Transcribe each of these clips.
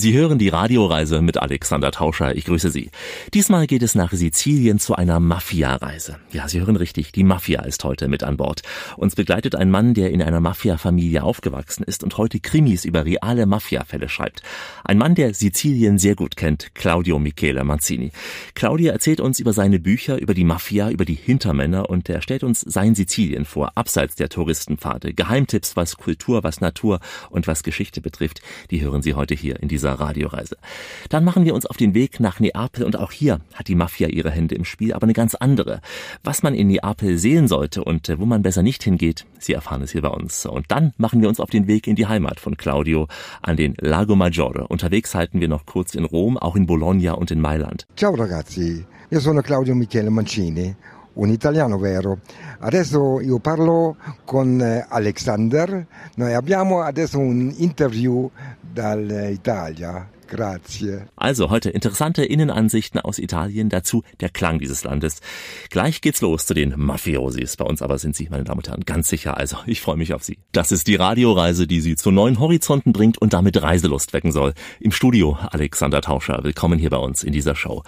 Sie hören die Radioreise mit Alexander Tauscher. Ich grüße Sie. Diesmal geht es nach Sizilien zu einer Mafia-Reise. Ja, Sie hören richtig, die Mafia ist heute mit an Bord. Uns begleitet ein Mann, der in einer Mafia-Familie aufgewachsen ist und heute Krimis über reale Mafia-Fälle schreibt. Ein Mann, der Sizilien sehr gut kennt, Claudio Michele Manzini. Claudio erzählt uns über seine Bücher, über die Mafia, über die Hintermänner und er stellt uns sein Sizilien vor, abseits der Touristenpfade. Geheimtipps, was Kultur, was Natur und was Geschichte betrifft, die hören Sie heute hier in dieser dieser Radioreise. Dann machen wir uns auf den Weg nach Neapel und auch hier hat die Mafia ihre Hände im Spiel, aber eine ganz andere. Was man in Neapel sehen sollte und äh, wo man besser nicht hingeht, Sie erfahren es hier bei uns. Und dann machen wir uns auf den Weg in die Heimat von Claudio an den Lago Maggiore. Unterwegs halten wir noch kurz in Rom, auch in Bologna und in Mailand. Ciao ragazzi, io sono Claudio Michele Mancini un italiano vero. Adesso io parlo con eh, Alexander, noi abbiamo adesso un interview dall'Italia Grazie. Also heute interessante Innenansichten aus Italien, dazu der Klang dieses Landes. Gleich geht's los zu den Mafiosis. Bei uns aber sind Sie, meine Damen und Herren, ganz sicher. Also ich freue mich auf Sie. Das ist die Radioreise, die Sie zu neuen Horizonten bringt und damit Reiselust wecken soll. Im Studio Alexander Tauscher. Willkommen hier bei uns in dieser Show.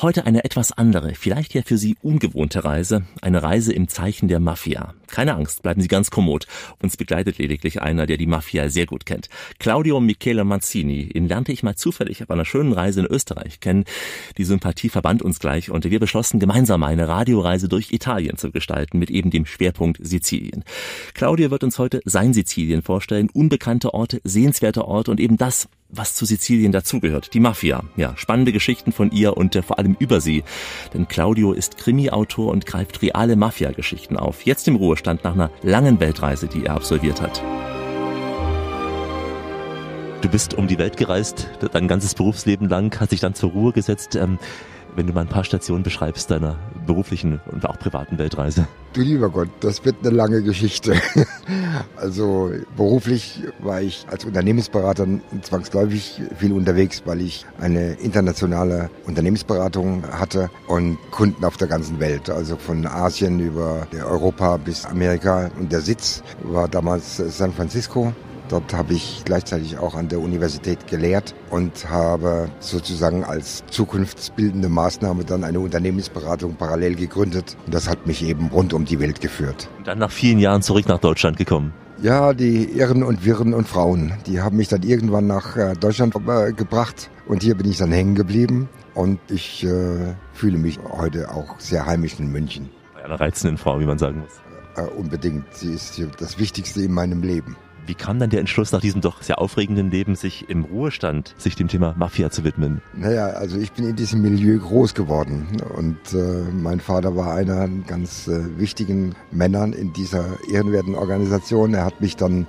Heute eine etwas andere, vielleicht ja für Sie ungewohnte Reise. Eine Reise im Zeichen der Mafia. Keine Angst, bleiben Sie ganz kommod. Uns begleitet lediglich einer, der die Mafia sehr gut kennt. Claudio Michele Mazzini. Ihn lernte ich mal zufällig auf einer schönen Reise in Österreich kennen. Die Sympathie verband uns gleich und wir beschlossen gemeinsam eine Radioreise durch Italien zu gestalten mit eben dem Schwerpunkt Sizilien. Claudio wird uns heute sein Sizilien vorstellen. Unbekannte Orte, sehenswerte Orte und eben das, was zu Sizilien dazugehört. Die Mafia. Ja, spannende Geschichten von ihr und äh, vor allem über sie. Denn Claudio ist Krimi-Autor und greift reale Mafia-Geschichten auf. Jetzt im Ruhestand nach einer langen Weltreise, die er absolviert hat. Du bist um die Welt gereist, dein ganzes Berufsleben lang, hast dich dann zur Ruhe gesetzt. Ähm, wenn du mal ein paar Stationen beschreibst deiner beruflichen und auch privaten Weltreise? Du lieber Gott, das wird eine lange Geschichte. Also beruflich war ich als Unternehmensberater zwangsläufig viel unterwegs, weil ich eine internationale Unternehmensberatung hatte und Kunden auf der ganzen Welt, also von Asien über Europa bis Amerika. Und der Sitz war damals San Francisco Dort habe ich gleichzeitig auch an der Universität gelehrt und habe sozusagen als zukunftsbildende Maßnahme dann eine Unternehmensberatung parallel gegründet. Und das hat mich eben rund um die Welt geführt. Und dann nach vielen Jahren zurück nach Deutschland gekommen. Ja, die Irren und Wirren und Frauen, die haben mich dann irgendwann nach äh, Deutschland äh, gebracht und hier bin ich dann hängen geblieben und ich äh, fühle mich heute auch sehr heimisch in München. Bei einer reizenden Frau, wie man sagen muss. Äh, unbedingt, sie ist das Wichtigste in meinem Leben. Wie kam dann der Entschluss nach diesem doch sehr aufregenden Leben, sich im Ruhestand, sich dem Thema Mafia zu widmen? Naja, also ich bin in diesem Milieu groß geworden und äh, mein Vater war einer ganz äh, wichtigen Männern in dieser ehrenwerten Organisation. Er hat mich dann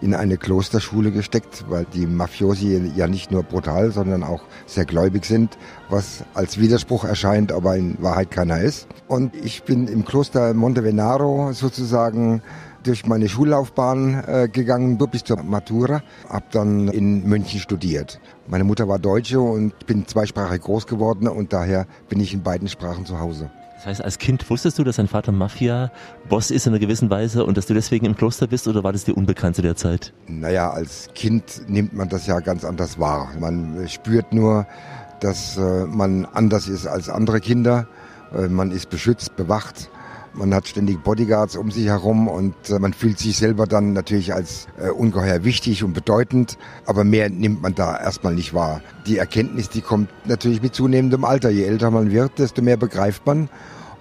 in eine Klosterschule gesteckt, weil die Mafiosi ja nicht nur brutal, sondern auch sehr gläubig sind, was als Widerspruch erscheint, aber in Wahrheit keiner ist. Und ich bin im Kloster Montevenaro sozusagen durch meine Schullaufbahn äh, gegangen, bis zur Matura, habe dann in München studiert. Meine Mutter war Deutsche und bin zweisprachig groß geworden und daher bin ich in beiden Sprachen zu Hause. Das heißt, als Kind wusstest du, dass dein Vater Mafia-Boss ist in einer gewissen Weise und dass du deswegen im Kloster bist oder war das dir unbekannt zu der Zeit? Naja, als Kind nimmt man das ja ganz anders wahr. Man spürt nur, dass äh, man anders ist als andere Kinder. Äh, man ist beschützt, bewacht man hat ständig Bodyguards um sich herum und äh, man fühlt sich selber dann natürlich als äh, ungeheuer wichtig und bedeutend, aber mehr nimmt man da erstmal nicht wahr. Die Erkenntnis, die kommt natürlich mit zunehmendem Alter. Je älter man wird, desto mehr begreift man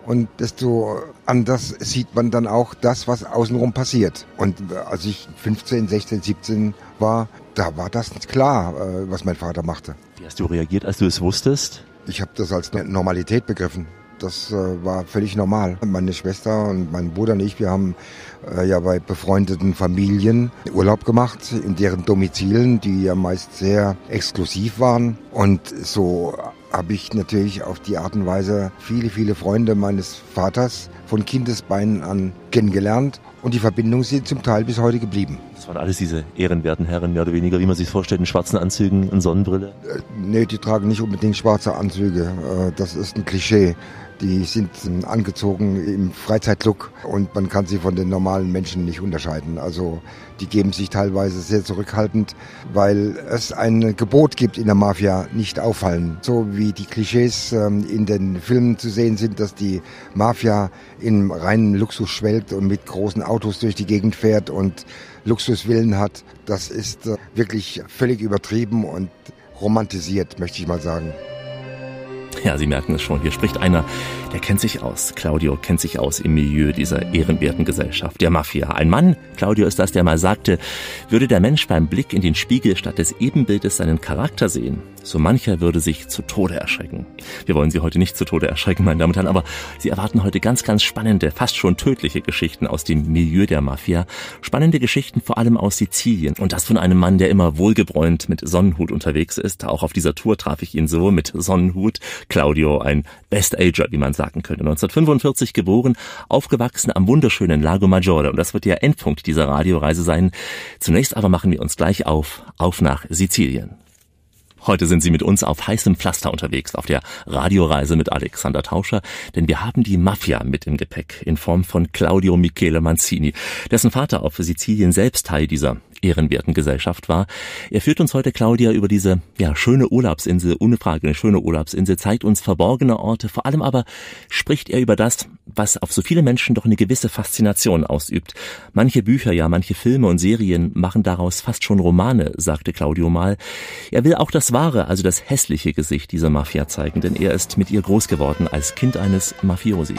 und desto anders sieht man dann auch das, was außenrum passiert. Und äh, als ich 15, 16, 17 war, da war das klar, was mein Vater machte. Wie hast du reagiert, als du es wusstest? Ich habe das als Normalität begriffen. Das äh, war völlig normal. Meine Schwester und mein Bruder und ich, wir haben äh, ja bei befreundeten Familien Urlaub gemacht, in deren Domizilen, die ja meist sehr exklusiv waren. Und so habe ich natürlich auf die Art und Weise viele, viele Freunde meines Vaters von Kindesbeinen an kennengelernt. Und die Verbindungen sind zum Teil bis heute geblieben. Das waren alles diese ehrenwerten Herren, mehr oder weniger, wie man sich vorstellt, in schwarzen Anzügen und Sonnenbrille? Äh, nee, die tragen nicht unbedingt schwarze Anzüge. Äh, das ist ein Klischee. Die sind angezogen im Freizeitlook und man kann sie von den normalen Menschen nicht unterscheiden. Also die geben sich teilweise sehr zurückhaltend, weil es ein Gebot gibt in der Mafia, nicht auffallen. So wie die Klischees ähm, in den Filmen zu sehen sind, dass die Mafia in reinen Luxus schwelgt und mit großen Autos durch die Gegend fährt und Luxuswillen hat. Das ist äh, wirklich völlig übertrieben und romantisiert, möchte ich mal sagen. Ja, Sie merken es schon, hier spricht einer, der kennt sich aus. Claudio kennt sich aus im Milieu dieser ehrenwerten Gesellschaft, der Mafia. Ein Mann, Claudio ist das, der mal sagte, würde der Mensch beim Blick in den Spiegel statt des Ebenbildes seinen Charakter sehen, so mancher würde sich zu Tode erschrecken. Wir wollen Sie heute nicht zu Tode erschrecken, meine Damen und Herren, aber Sie erwarten heute ganz, ganz spannende, fast schon tödliche Geschichten aus dem Milieu der Mafia. Spannende Geschichten vor allem aus Sizilien. Und das von einem Mann, der immer wohlgebräunt mit Sonnenhut unterwegs ist. Auch auf dieser Tour traf ich ihn so mit Sonnenhut. Claudio, ein Best Ager, wie man sagen könnte. 1945 geboren, aufgewachsen am wunderschönen Lago Maggiore. Und das wird der Endpunkt dieser Radioreise sein. Zunächst aber machen wir uns gleich auf, auf nach Sizilien. Heute sind Sie mit uns auf heißem Pflaster unterwegs, auf der Radioreise mit Alexander Tauscher, denn wir haben die Mafia mit im Gepäck in Form von Claudio Michele Manzini, dessen Vater auf Sizilien selbst Teil dieser ehrenwerten Gesellschaft war. Er führt uns heute, Claudia, über diese ja, schöne Urlaubsinsel, ohne Frage eine schöne Urlaubsinsel, zeigt uns verborgene Orte, vor allem aber spricht er über das, was auf so viele Menschen doch eine gewisse Faszination ausübt. Manche Bücher, ja, manche Filme und Serien machen daraus fast schon Romane, sagte Claudio mal. Er will auch das wahre, also das hässliche Gesicht dieser Mafia zeigen, denn er ist mit ihr groß geworden als Kind eines Mafiosi.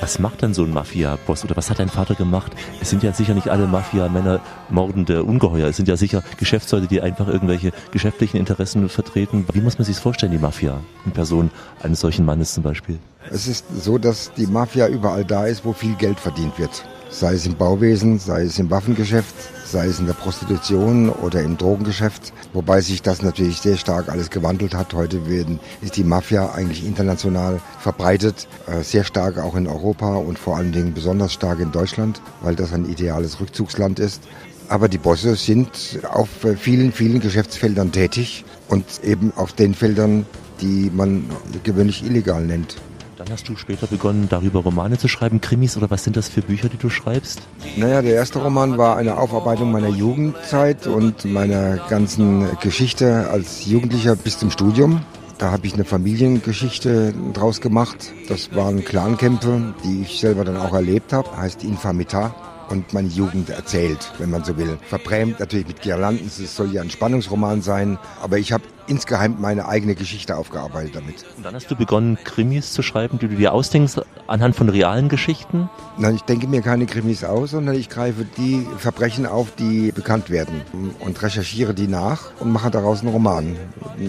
Was macht dann so ein Mafia-Boss oder was hat dein Vater gemacht? Es sind ja sicher nicht alle Mafia-Männer mordende Ungeheuer. Es sind ja sicher Geschäftsleute, die einfach irgendwelche geschäftlichen Interessen vertreten. Wie muss man sich das vorstellen, die Mafia, in Person eines solchen Mannes zum Beispiel? Es ist so, dass die Mafia überall da ist, wo viel Geld verdient wird. Sei es im Bauwesen, sei es im Waffengeschäft, sei es in der Prostitution oder im Drogengeschäft, wobei sich das natürlich sehr stark alles gewandelt hat. Heute werden, ist die Mafia eigentlich international verbreitet, äh, sehr stark auch in Europa und vor allen Dingen besonders stark in Deutschland, weil das ein ideales Rückzugsland ist. Aber die Bosse sind auf äh, vielen, vielen Geschäftsfeldern tätig und eben auf den Feldern, die man gewöhnlich illegal nennt. Dann hast du später begonnen, darüber Romane zu schreiben, Krimis oder was sind das für Bücher, die du schreibst? Naja, der erste Roman war eine Aufarbeitung meiner Jugendzeit und meiner ganzen Geschichte als Jugendlicher bis zum Studium. Da habe ich eine Familiengeschichte draus gemacht. Das waren Clankämpfe, die ich selber dann auch erlebt habe. Heißt Infamita und meine Jugend erzählt, wenn man so will. Verbrämt natürlich mit Girlanden, es soll ja ein Spannungsroman sein, aber ich habe insgeheim meine eigene Geschichte aufgearbeitet damit. Und dann hast du begonnen, Krimis zu schreiben, die du dir ausdenkst, anhand von realen Geschichten? Nein, ich denke mir keine Krimis aus, sondern ich greife die Verbrechen auf, die bekannt werden und recherchiere die nach und mache daraus einen Roman.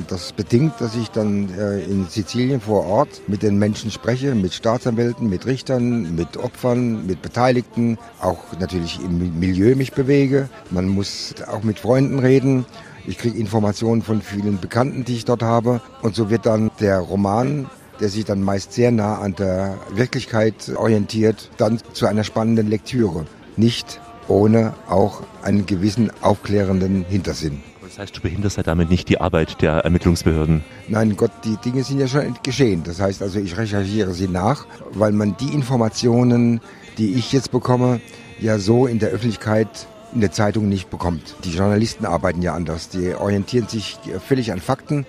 Das bedingt, dass ich dann äh, in Sizilien vor Ort mit den Menschen spreche, mit Staatsanwälten, mit Richtern, mit Opfern, mit Beteiligten, auch natürlich im Milieu mich bewege. Man muss auch mit Freunden reden. Ich kriege Informationen von vielen Bekannten, die ich dort habe. Und so wird dann der Roman, der sich dann meist sehr nah an der Wirklichkeit orientiert, dann zu einer spannenden Lektüre. Nicht ohne auch einen gewissen aufklärenden Hintersinn. Das heißt, du behinderst ja damit nicht die Arbeit der Ermittlungsbehörden? Nein, Gott, die Dinge sind ja schon geschehen. Das heißt also, ich recherchiere sie nach, weil man die Informationen, die ich jetzt bekomme, ja so in der Öffentlichkeit in der Zeitung nicht bekommt. Die Journalisten arbeiten ja anders. Die orientieren sich völlig an Fakten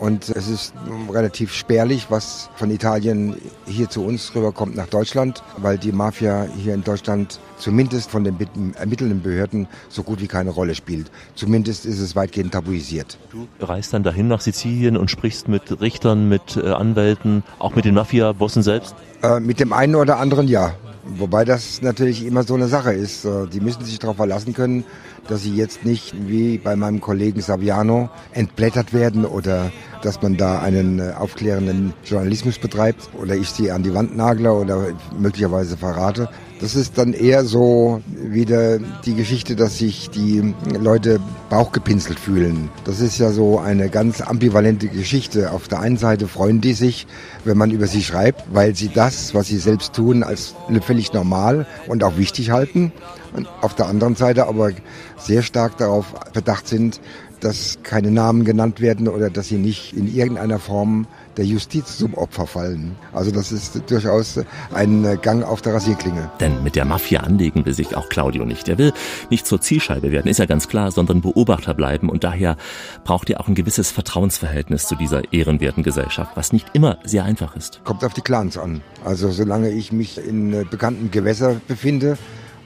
und es ist relativ spärlich, was von Italien hier zu uns rüberkommt nach Deutschland, weil die Mafia hier in Deutschland zumindest von den ermittelnden Behörden so gut wie keine Rolle spielt. Zumindest ist es weitgehend tabuisiert. Du reist dann dahin nach Sizilien und sprichst mit Richtern, mit äh, Anwälten, auch mit den Mafia-Bossen selbst? Äh, mit dem einen oder anderen ja. Wobei das natürlich immer so eine Sache ist. Die müssen sich darauf verlassen können, dass sie jetzt nicht wie bei meinem Kollegen Saviano entblättert werden oder dass man da einen äh, aufklärenden Journalismus betreibt oder ich sie an die Wand nagle oder möglicherweise verrate. Das ist dann eher so wieder die Geschichte, dass sich die Leute bauchgepinselt fühlen. Das ist ja so eine ganz ambivalente Geschichte. Auf der einen Seite freuen die sich, wenn man über sie schreibt, weil sie das, was sie selbst tun, als völlig normal und auch wichtig halten. Und auf der anderen Seite aber sehr stark darauf bedacht sind, dass keine Namen genannt werden oder dass sie nicht in irgendeiner Form der Justiz zum Opfer fallen. Also das ist durchaus ein Gang auf der Rasierklinge. Denn mit der Mafia anlegen will sich auch Claudio nicht. Er will nicht zur Zielscheibe werden, ist ja ganz klar, sondern Beobachter bleiben und daher braucht er auch ein gewisses Vertrauensverhältnis zu dieser ehrenwerten Gesellschaft, was nicht immer sehr einfach ist. Kommt auf die Clans an. Also solange ich mich in bekannten Gewässer befinde,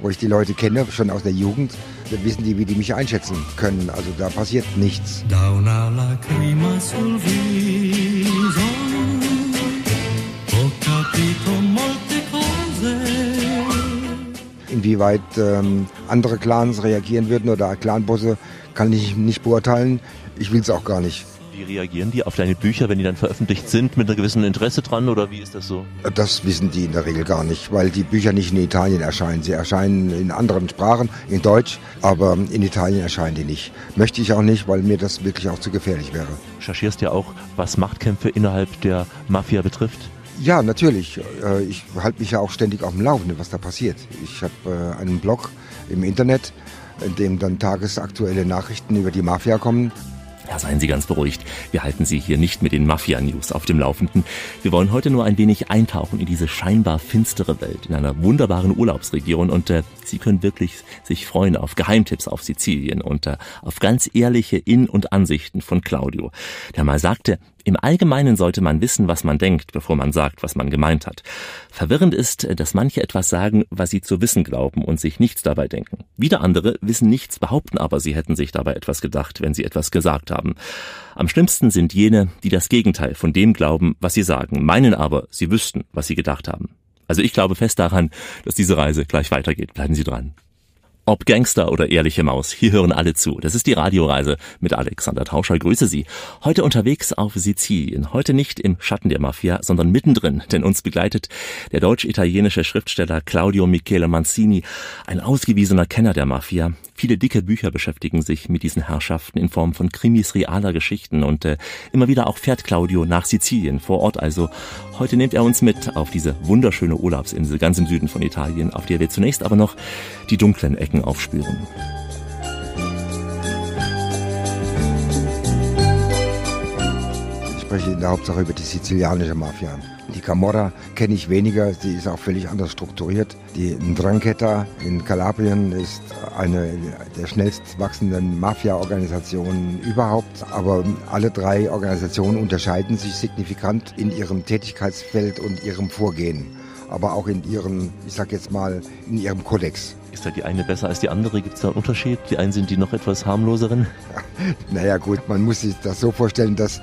wo ich die Leute kenne, schon aus der Jugend, da wissen die, wie die mich einschätzen können. Also da passiert nichts. Inwieweit ähm, andere Clans reagieren würden oder Clanbosse, kann ich nicht beurteilen. Ich will es auch gar nicht. Wie reagieren die auf deine Bücher, wenn die dann veröffentlicht sind, mit einem gewissen Interesse dran oder wie ist das so? Das wissen die in der Regel gar nicht, weil die Bücher nicht in Italien erscheinen. Sie erscheinen in anderen Sprachen, in Deutsch, aber in Italien erscheinen die nicht. Möchte ich auch nicht, weil mir das wirklich auch zu gefährlich wäre. Recherchierst ja auch, was Machtkämpfe innerhalb der Mafia betrifft? Ja, natürlich. Äh, ich halte mich ja auch ständig auf dem Laufenden, was da passiert. Ich habe äh, einen Blog im Internet, in dem dann tagesaktuelle Nachrichten über die Mafia kommen. Ja, seien Sie ganz beruhigt. Wir halten Sie hier nicht mit den Mafia-News auf dem Laufenden. Wir wollen heute nur ein wenig eintauchen in diese scheinbar finstere Welt in einer wunderbaren Urlaubsregion und äh, Sie können wirklich sich freuen auf Geheimtipps auf Sizilien und äh, auf ganz ehrliche In- und Ansichten von Claudio, der mal sagte, im Allgemeinen sollte man wissen, was man denkt, bevor man sagt, was man gemeint hat. Verwirrend ist, dass manche etwas sagen, was sie zu wissen glauben und sich nichts dabei denken. Wieder andere wissen nichts, behaupten aber, sie hätten sich dabei etwas gedacht, wenn sie etwas gesagt haben. Am schlimmsten sind jene, die das Gegenteil von dem glauben, was sie sagen, meinen aber, sie wüssten, was sie gedacht haben. Also ich glaube fest daran, dass diese Reise gleich weitergeht. Bleiben Sie dran. Ob Gangster oder ehrliche Maus, hier hören alle zu. Das ist die Radioreise mit Alexander Tauscher. Grüße Sie. Heute unterwegs auf Sizilien. Heute nicht im Schatten der Mafia, sondern mittendrin, denn uns begleitet der deutsch-italienische Schriftsteller Claudio Michele Manzini, ein ausgewiesener Kenner der Mafia. Viele dicke Bücher beschäftigen sich mit diesen Herrschaften in Form von Krimis realer Geschichten und äh, immer wieder auch fährt Claudio nach Sizilien, vor Ort also. Heute nimmt er uns mit auf diese wunderschöne Urlaubsinsel ganz im Süden von Italien, auf der wir zunächst aber noch die dunklen Ecken aufspüren. Ich spreche in der Hauptsache über die sizilianische Mafia. Die Camorra kenne ich weniger, sie ist auch völlig anders strukturiert. Die Ndrangheta in Kalabrien ist eine der schnellst wachsenden Mafia-Organisationen überhaupt. Aber alle drei Organisationen unterscheiden sich signifikant in ihrem Tätigkeitsfeld und ihrem Vorgehen. Aber auch in ihrem, ich sag jetzt mal, in ihrem Kodex. Ist da die eine besser als die andere? Gibt es da einen Unterschied? Die einen sind die noch etwas harmloseren? naja gut, man muss sich das so vorstellen, dass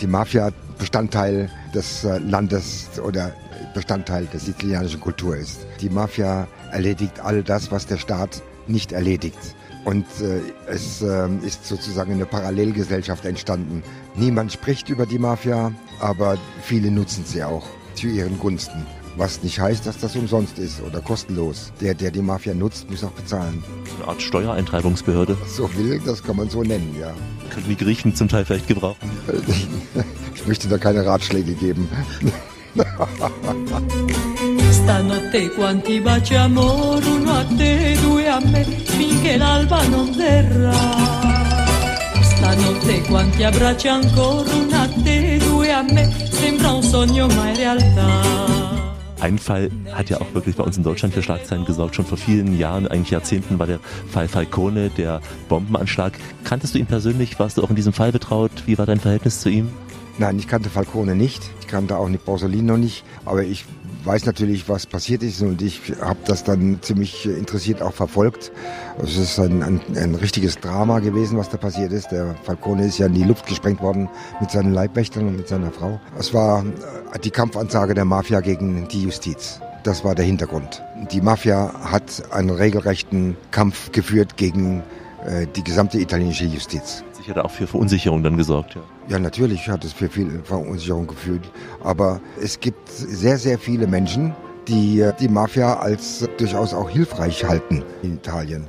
die Mafia Bestandteil des äh, Landes oder Bestandteil der sizilianischen Kultur ist. Die Mafia erledigt all das, was der Staat nicht erledigt. Und äh, es äh, ist sozusagen eine Parallelgesellschaft entstanden. Niemand spricht über die Mafia, aber viele nutzen sie auch zu ihren Gunsten. Was nicht heißt, dass das umsonst ist oder kostenlos. Der, der die Mafia nutzt, muss auch bezahlen. Eine Art Steuereintreibungsbehörde. So will, das kann man so nennen, ja. Können die Griechen zum Teil vielleicht gebrauchen? Ich möchte da keine Ratschläge geben. Stanotte quanti baci amore, uno a te, due a me, finché l'alba non verrà. Stanotte quanti abbracci ancora, uno a te, due a me, sembra un sogno ma in realtà. Ein Fall hat ja auch wirklich bei uns in Deutschland für Schlagzeilen gesorgt. Schon vor vielen Jahren, eigentlich Jahrzehnten, war der Fall Falcone, der Bombenanschlag. Kanntest du ihn persönlich? Warst du auch in diesem Fall betraut? Wie war dein Verhältnis zu ihm? Nein, ich kannte Falcone nicht. Ich kannte auch nicht Borsolino nicht. Aber ich weiß natürlich, was passiert ist und ich habe das dann ziemlich interessiert auch verfolgt. Es ist ein, ein, ein, richtiges Drama gewesen, was da passiert ist. Der Falcone ist ja in die Luft gesprengt worden mit seinen Leibwächtern und mit seiner Frau. Es war äh, die Kampfansage der Mafia gegen die Justiz. Das war der Hintergrund. Die Mafia hat einen regelrechten Kampf geführt gegen äh, die gesamte italienische Justiz. Sicher da auch für Verunsicherung dann gesorgt, ja. Ja, natürlich hat es für viel Verunsicherung gefühlt. Aber es gibt sehr, sehr viele Menschen, die äh, die Mafia als durchaus auch hilfreich halten in Italien.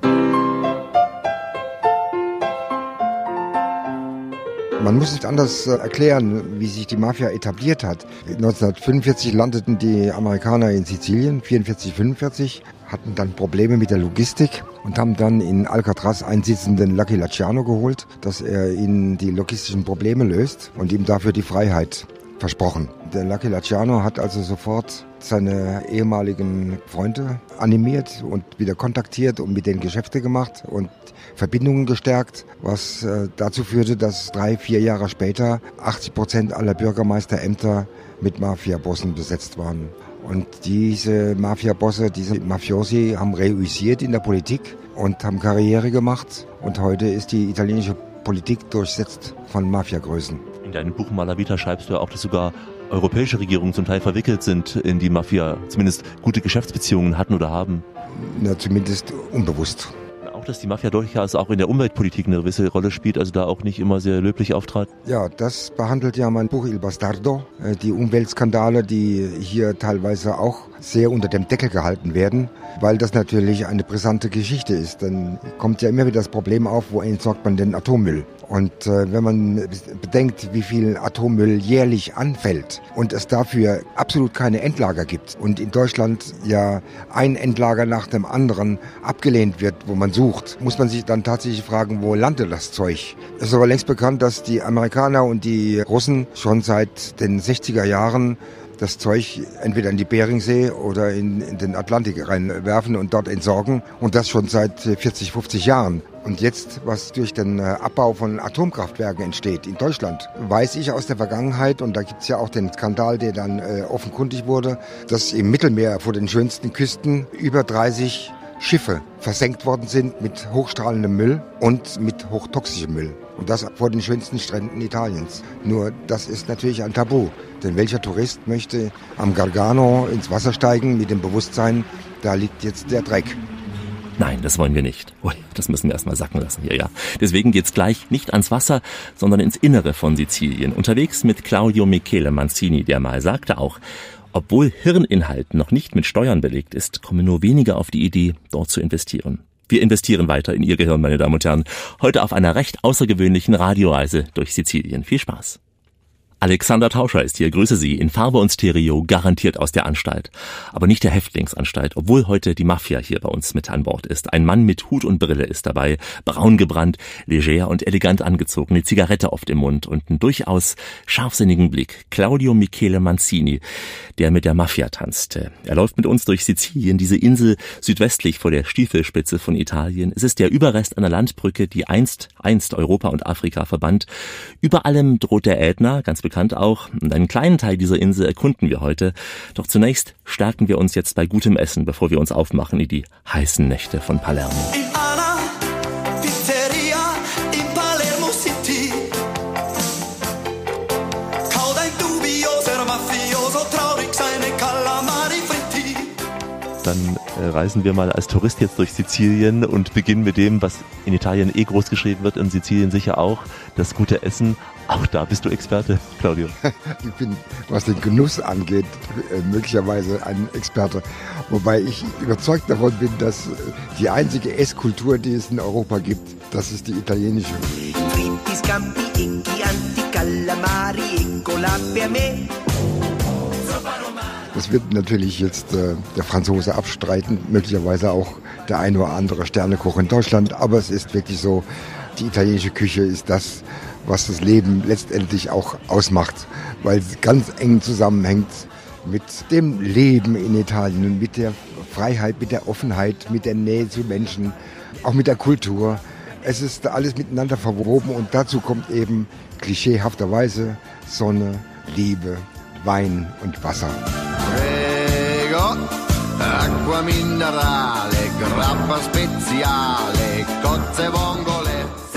Man muss nicht anders äh, erklären, wie sich die Mafia etabliert hat. 1945 landeten die Amerikaner in Sizilien, 44, 45, hatten dann Probleme mit der Logistik und haben dann in Alcatraz einen sitzenden Lucky Laciano geholt, dass er ihnen die logistischen Probleme löst und ihm dafür die Freiheit versprochen. Der Lucky Laciano hat also sofort seine ehemaligen Freunde animiert und wieder kontaktiert und mit denen Geschäfte gemacht und Verbindungen gestärkt, was äh, dazu führte, dass drei, vier Jahre später 80 Prozent aller Bürgermeisterämter mit Mafia-Bossen besetzt waren. Und diese Mafia-Bosse, diese Mafiosi haben reüssiert in der Politik und haben Karriere gemacht. Und heute ist die italienische Politik durchsetzt von Mafiagrößen. In deinem Buch Malavita schreibst du ja auch, dass sogar europäische Regierungen zum Teil verwickelt sind in die Mafia, zumindest gute Geschäftsbeziehungen hatten oder haben. Na, zumindest unbewusst auch, dass die Mafia durchaus auch in der Umweltpolitik eine gewisse Rolle spielt, also da auch nicht immer sehr löblich auftrat? Ja, das behandelt ja mein Buch Il Bastardo, äh, die Umweltskandale, die hier teilweise auch sehr unter dem Deckel gehalten werden, weil das natürlich eine brisante Geschichte ist. Dann kommt ja immer wieder das Problem auf, wo entsorgt man den Atommüll? Und äh, wenn man bedenkt, wie viel Atommüll jährlich anfällt und es dafür absolut keine Endlager gibt und in Deutschland ja ein Endlager nach dem anderen abgelehnt wird, wo man sucht, muss man sich dann tatsächlich fragen, wo landet das Zeug? Es ist aber längst bekannt, dass die Amerikaner und die Russen schon seit den 60er Jahren das Zeug entweder in die Beringsee oder in, in, den Atlantik reinwerfen und dort entsorgen. Und das schon seit 40, 50 Jahren. Und jetzt, was durch den äh, Abbau von Atomkraftwerken entsteht in Deutschland, weiß ich aus der Vergangenheit, und da gibt es ja auch den Skandal, der dann äh, offenkundig wurde, dass im Mittelmeer vor den schönsten Küsten über 30 Schiffe versenkt worden sind mit hochstrahlendem Müll und mit hochtoxischem Müll. Und das vor den schönsten Stränden Italiens. Nur das ist natürlich ein Tabu. Denn welcher Tourist möchte am Gargano ins Wasser steigen mit dem Bewusstsein, da liegt jetzt der Dreck. Nein, das wollen wir nicht. Ui, das müssen wir erstmal sacken lassen hier, ja. Deswegen geht's gleich nicht ans Wasser, sondern ins Innere von Sizilien. Unterwegs mit Claudio Michele Manzini, der mal sagte auch, obwohl Hirninhalt noch nicht mit Steuern belegt ist, kommen nur wenige auf die Idee, dort zu investieren. Wir investieren weiter in Ihr Gehirn, meine Damen und Herren. Heute auf einer recht außergewöhnlichen Radioreise durch Sizilien. Viel Spaß. Alexander Tauscher ist hier, grüße Sie, in Farbe und Stereo, garantiert aus der Anstalt. Aber nicht der Häftlingsanstalt, obwohl heute die Mafia hier bei uns mit an Bord ist. Ein Mann mit Hut und Brille ist dabei, braun gebrannt, leger und elegant angezogen, eine Zigarette oft im Mund und einen durchaus scharfsinnigen Blick. Claudio Michele Manzini, der mit der Mafia tanzte. Er läuft mit uns durch Sizilien, diese Insel südwestlich vor der Stiefelspitze von Italien. Es ist der Überrest einer Landbrücke, die einst, einst Europa und Afrika verband. Über allem droht der Ätna, ganz bekannt auch. Und einen kleinen Teil dieser Insel erkunden wir heute. Doch zunächst stärken wir uns jetzt bei gutem Essen, bevor wir uns aufmachen in die heißen Nächte von Palermo. Dann äh, reisen wir mal als Tourist jetzt durch Sizilien und beginnen mit dem, was in Italien eh groß geschrieben wird, in Sizilien sicher auch, das gute Essen. Auch da bist du Experte, Claudio. Ich bin, was den Genuss angeht, äh, möglicherweise ein Experte. Wobei ich überzeugt davon bin, dass äh, die einzige Esskultur, die es in Europa gibt, das ist die italienische. Das wird natürlich jetzt äh, der Franzose abstreiten, möglicherweise auch der ein oder andere Sternekoch in Deutschland. Aber es ist wirklich so, die italienische Küche ist das, was das Leben letztendlich auch ausmacht, weil es ganz eng zusammenhängt mit dem Leben in Italien und mit der Freiheit, mit der Offenheit, mit der Nähe zu Menschen, auch mit der Kultur. Es ist alles miteinander verwoben und dazu kommt eben klischeehafterweise Sonne, Liebe, Wein und Wasser. Prego, acqua minerale, grappa speziale, cozze vongole.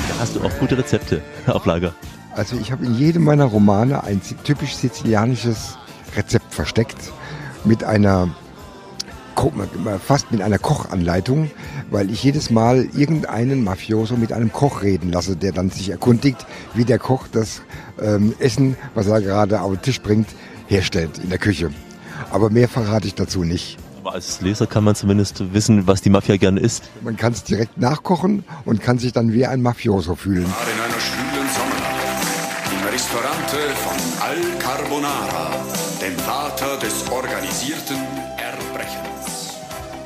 Da hast du auch gute Rezepte auf Lager. Also ich habe in jedem meiner Romane ein typisch sizilianisches Rezept versteckt mit einer fast mit einer Kochanleitung, weil ich jedes Mal irgendeinen Mafioso mit einem Koch reden lasse, der dann sich erkundigt, wie der Koch das ähm, Essen, was er gerade auf den Tisch bringt, herstellt in der Küche. Aber mehr verrate ich dazu nicht. Aber als Leser kann man zumindest wissen, was die Mafia gerne isst. Man kann es direkt nachkochen und kann sich dann wie ein Mafioso fühlen. In einer schwülen Sommernacht im Restaurante von Al Carbonara, dem Vater des organisierten Erbrechens.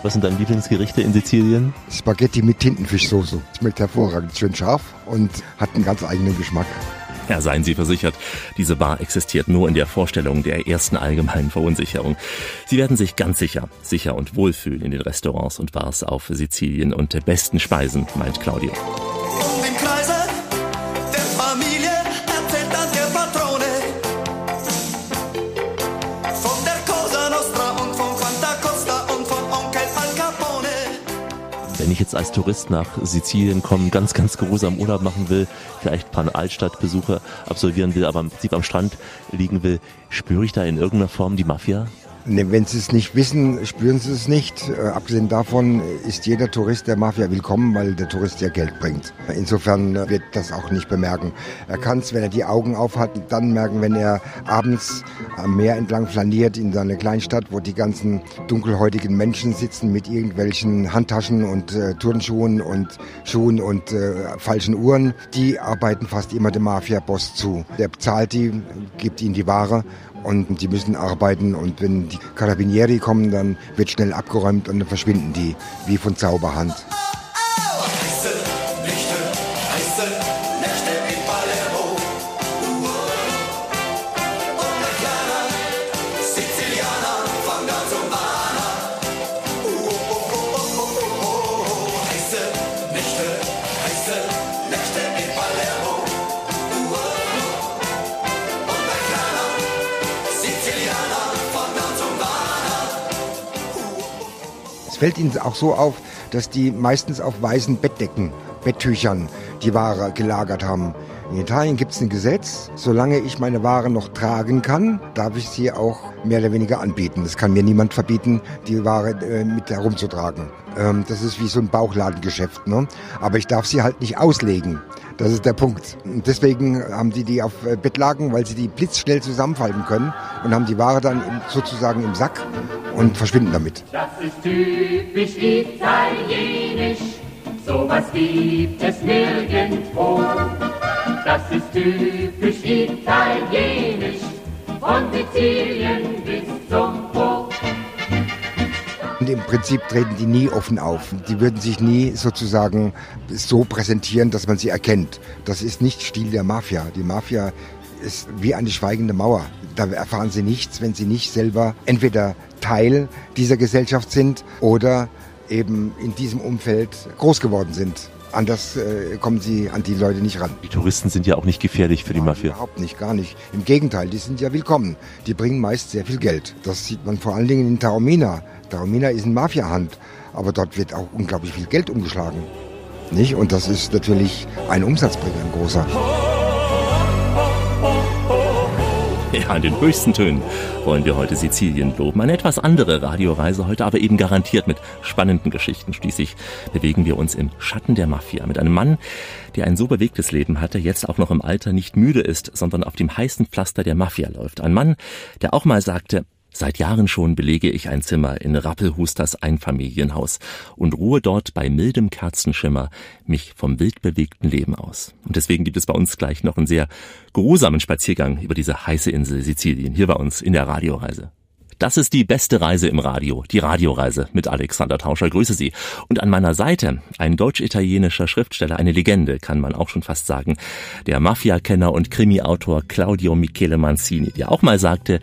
Was sind deine Lieblingsgerichte in Sizilien? Spaghetti mit Tintenfischsoße. Schmeckt hervorragend, schön scharf und hat einen ganz eigenen Geschmack. Ja, seien Sie versichert, diese Bar existiert nur in der Vorstellung der ersten allgemeinen Verunsicherung. Sie werden sich ganz sicher, sicher und wohlfühlen in den Restaurants und Bars auf Sizilien und besten Speisen, meint Claudio. Wenn ich jetzt als Tourist nach Sizilien komme, ganz, ganz geruhsam Urlaub machen will, vielleicht ein paar Altstadtbesuche absolvieren will, aber im Prinzip am Strand liegen will, spüre ich da in irgendeiner Form die Mafia? Ne, wenn Sie es nicht wissen, spüren Sie es nicht. Äh, abgesehen davon ist jeder Tourist der Mafia willkommen, weil der Tourist ja Geld bringt. Insofern wird das auch nicht bemerken. Er kann es, wenn er die Augen aufhat, dann merken, wenn er abends am Meer entlang flaniert in seine Kleinstadt, wo die ganzen dunkelhäutigen Menschen sitzen mit irgendwelchen Handtaschen und äh, Turnschuhen und Schuhen und äh, falschen Uhren. Die arbeiten fast immer dem Mafia-Boss zu. Der bezahlt die, gibt ihnen die Ware und die müssen arbeiten und wenn die Carabinieri kommen, dann wird schnell abgeräumt und dann verschwinden die wie von Zauberhand. Fällt Ihnen auch so auf, dass die meistens auf weißen Bettdecken, Betttüchern die Ware gelagert haben. In Italien gibt es ein Gesetz, solange ich meine Ware noch tragen kann, darf ich sie auch mehr oder weniger anbieten. Es kann mir niemand verbieten, die Ware äh, mit herumzutragen. Ähm, das ist wie so ein Bauchladengeschäft. Ne? Aber ich darf sie halt nicht auslegen. Das ist der Punkt. Und deswegen haben die die auf äh, Bettlaken, weil sie die blitzschnell zusammenfalten können und haben die Ware dann sozusagen im Sack und verschwinden damit. Das ist typisch italienisch, sowas gibt es nirgendwo. Das ist typisch italienisch, von Sizilien bis zum. Und im Prinzip treten die nie offen auf. Die würden sich nie sozusagen so präsentieren, dass man sie erkennt. Das ist nicht Stil der Mafia. Die Mafia ist wie eine schweigende Mauer. Da erfahren sie nichts, wenn sie nicht selber entweder Teil dieser Gesellschaft sind oder eben in diesem Umfeld groß geworden sind. Anders äh, kommen sie an die Leute nicht ran. Die Touristen sind ja auch nicht gefährlich für die Mafia. Überhaupt nicht, gar nicht. Im Gegenteil, die sind ja willkommen. Die bringen meist sehr viel Geld. Das sieht man vor allen Dingen in Taormina. Taormina ist ein Mafia-Hand, aber dort wird auch unglaublich viel Geld umgeschlagen. Nicht? Und das ist natürlich ein Umsatzbringer, ein großer. Ja, in den höchsten Tönen wollen wir heute Sizilien loben. Eine etwas andere Radioreise heute, aber eben garantiert mit spannenden Geschichten. Schließlich bewegen wir uns im Schatten der Mafia mit einem Mann, der ein so bewegtes Leben hatte, jetzt auch noch im Alter nicht müde ist, sondern auf dem heißen Pflaster der Mafia läuft. Ein Mann, der auch mal sagte, Seit Jahren schon belege ich ein Zimmer in Rappelhusters Einfamilienhaus und ruhe dort bei mildem Kerzenschimmer mich vom wild bewegten Leben aus. Und deswegen gibt es bei uns gleich noch einen sehr geruhsamen Spaziergang über diese heiße Insel Sizilien hier bei uns in der Radioreise. Das ist die beste Reise im Radio, die Radioreise mit Alexander Tauscher. Grüße Sie. Und an meiner Seite ein deutsch-italienischer Schriftsteller, eine Legende, kann man auch schon fast sagen, der Mafia-Kenner und Krimi-Autor Claudio Michele Manzini, der auch mal sagte,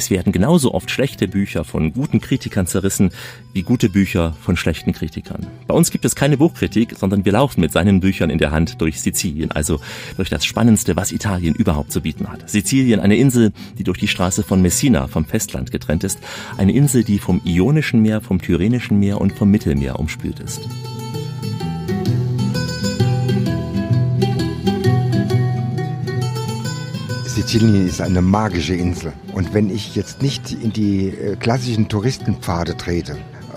es werden genauso oft schlechte Bücher von guten Kritikern zerrissen, wie gute Bücher von schlechten Kritikern. Bei uns gibt es keine Buchkritik, sondern wir laufen mit seinen Büchern in der Hand durch Sizilien, also durch das Spannendste, was Italien überhaupt zu bieten hat. Sizilien, eine Insel, die durch die Straße von Messina vom Festland getrennt ist, eine Insel, die vom Ionischen Meer, vom Tyrrhenischen Meer und vom Mittelmeer umspült ist. Sizilien ist eine magische Insel. Und wenn ich jetzt nicht in die äh, klassischen Touristenpfade trete,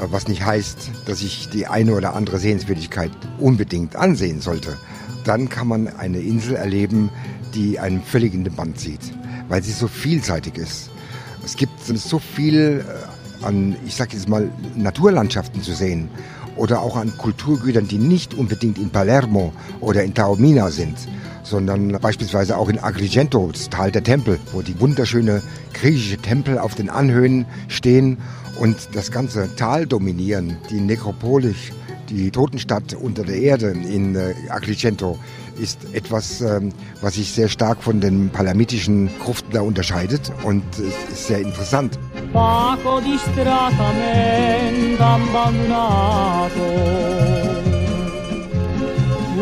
was nicht heißt, dass ich die eine oder andere Sehenswürdigkeit unbedingt ansehen sollte, dann kann man eine Insel erleben, die einen völlig in den Band zieht, weil sie so vielseitig ist. Es gibt so viel äh, an, ich sage jetzt mal, Naturlandschaften zu sehen oder auch an Kulturgütern, die nicht unbedingt in Palermo oder in Taormina sind, sondern beispielsweise auch in Agrigento, das Tal der Tempel, wo die wunderschöne griechische Tempel auf den Anhöhen stehen und das ganze Tal dominieren, die Nekropolis, die Totenstadt unter der Erde in äh, Agrigento ist etwas, ähm, was sich sehr stark von den palamitischen Gruften unterscheidet und ist sehr interessant. Paco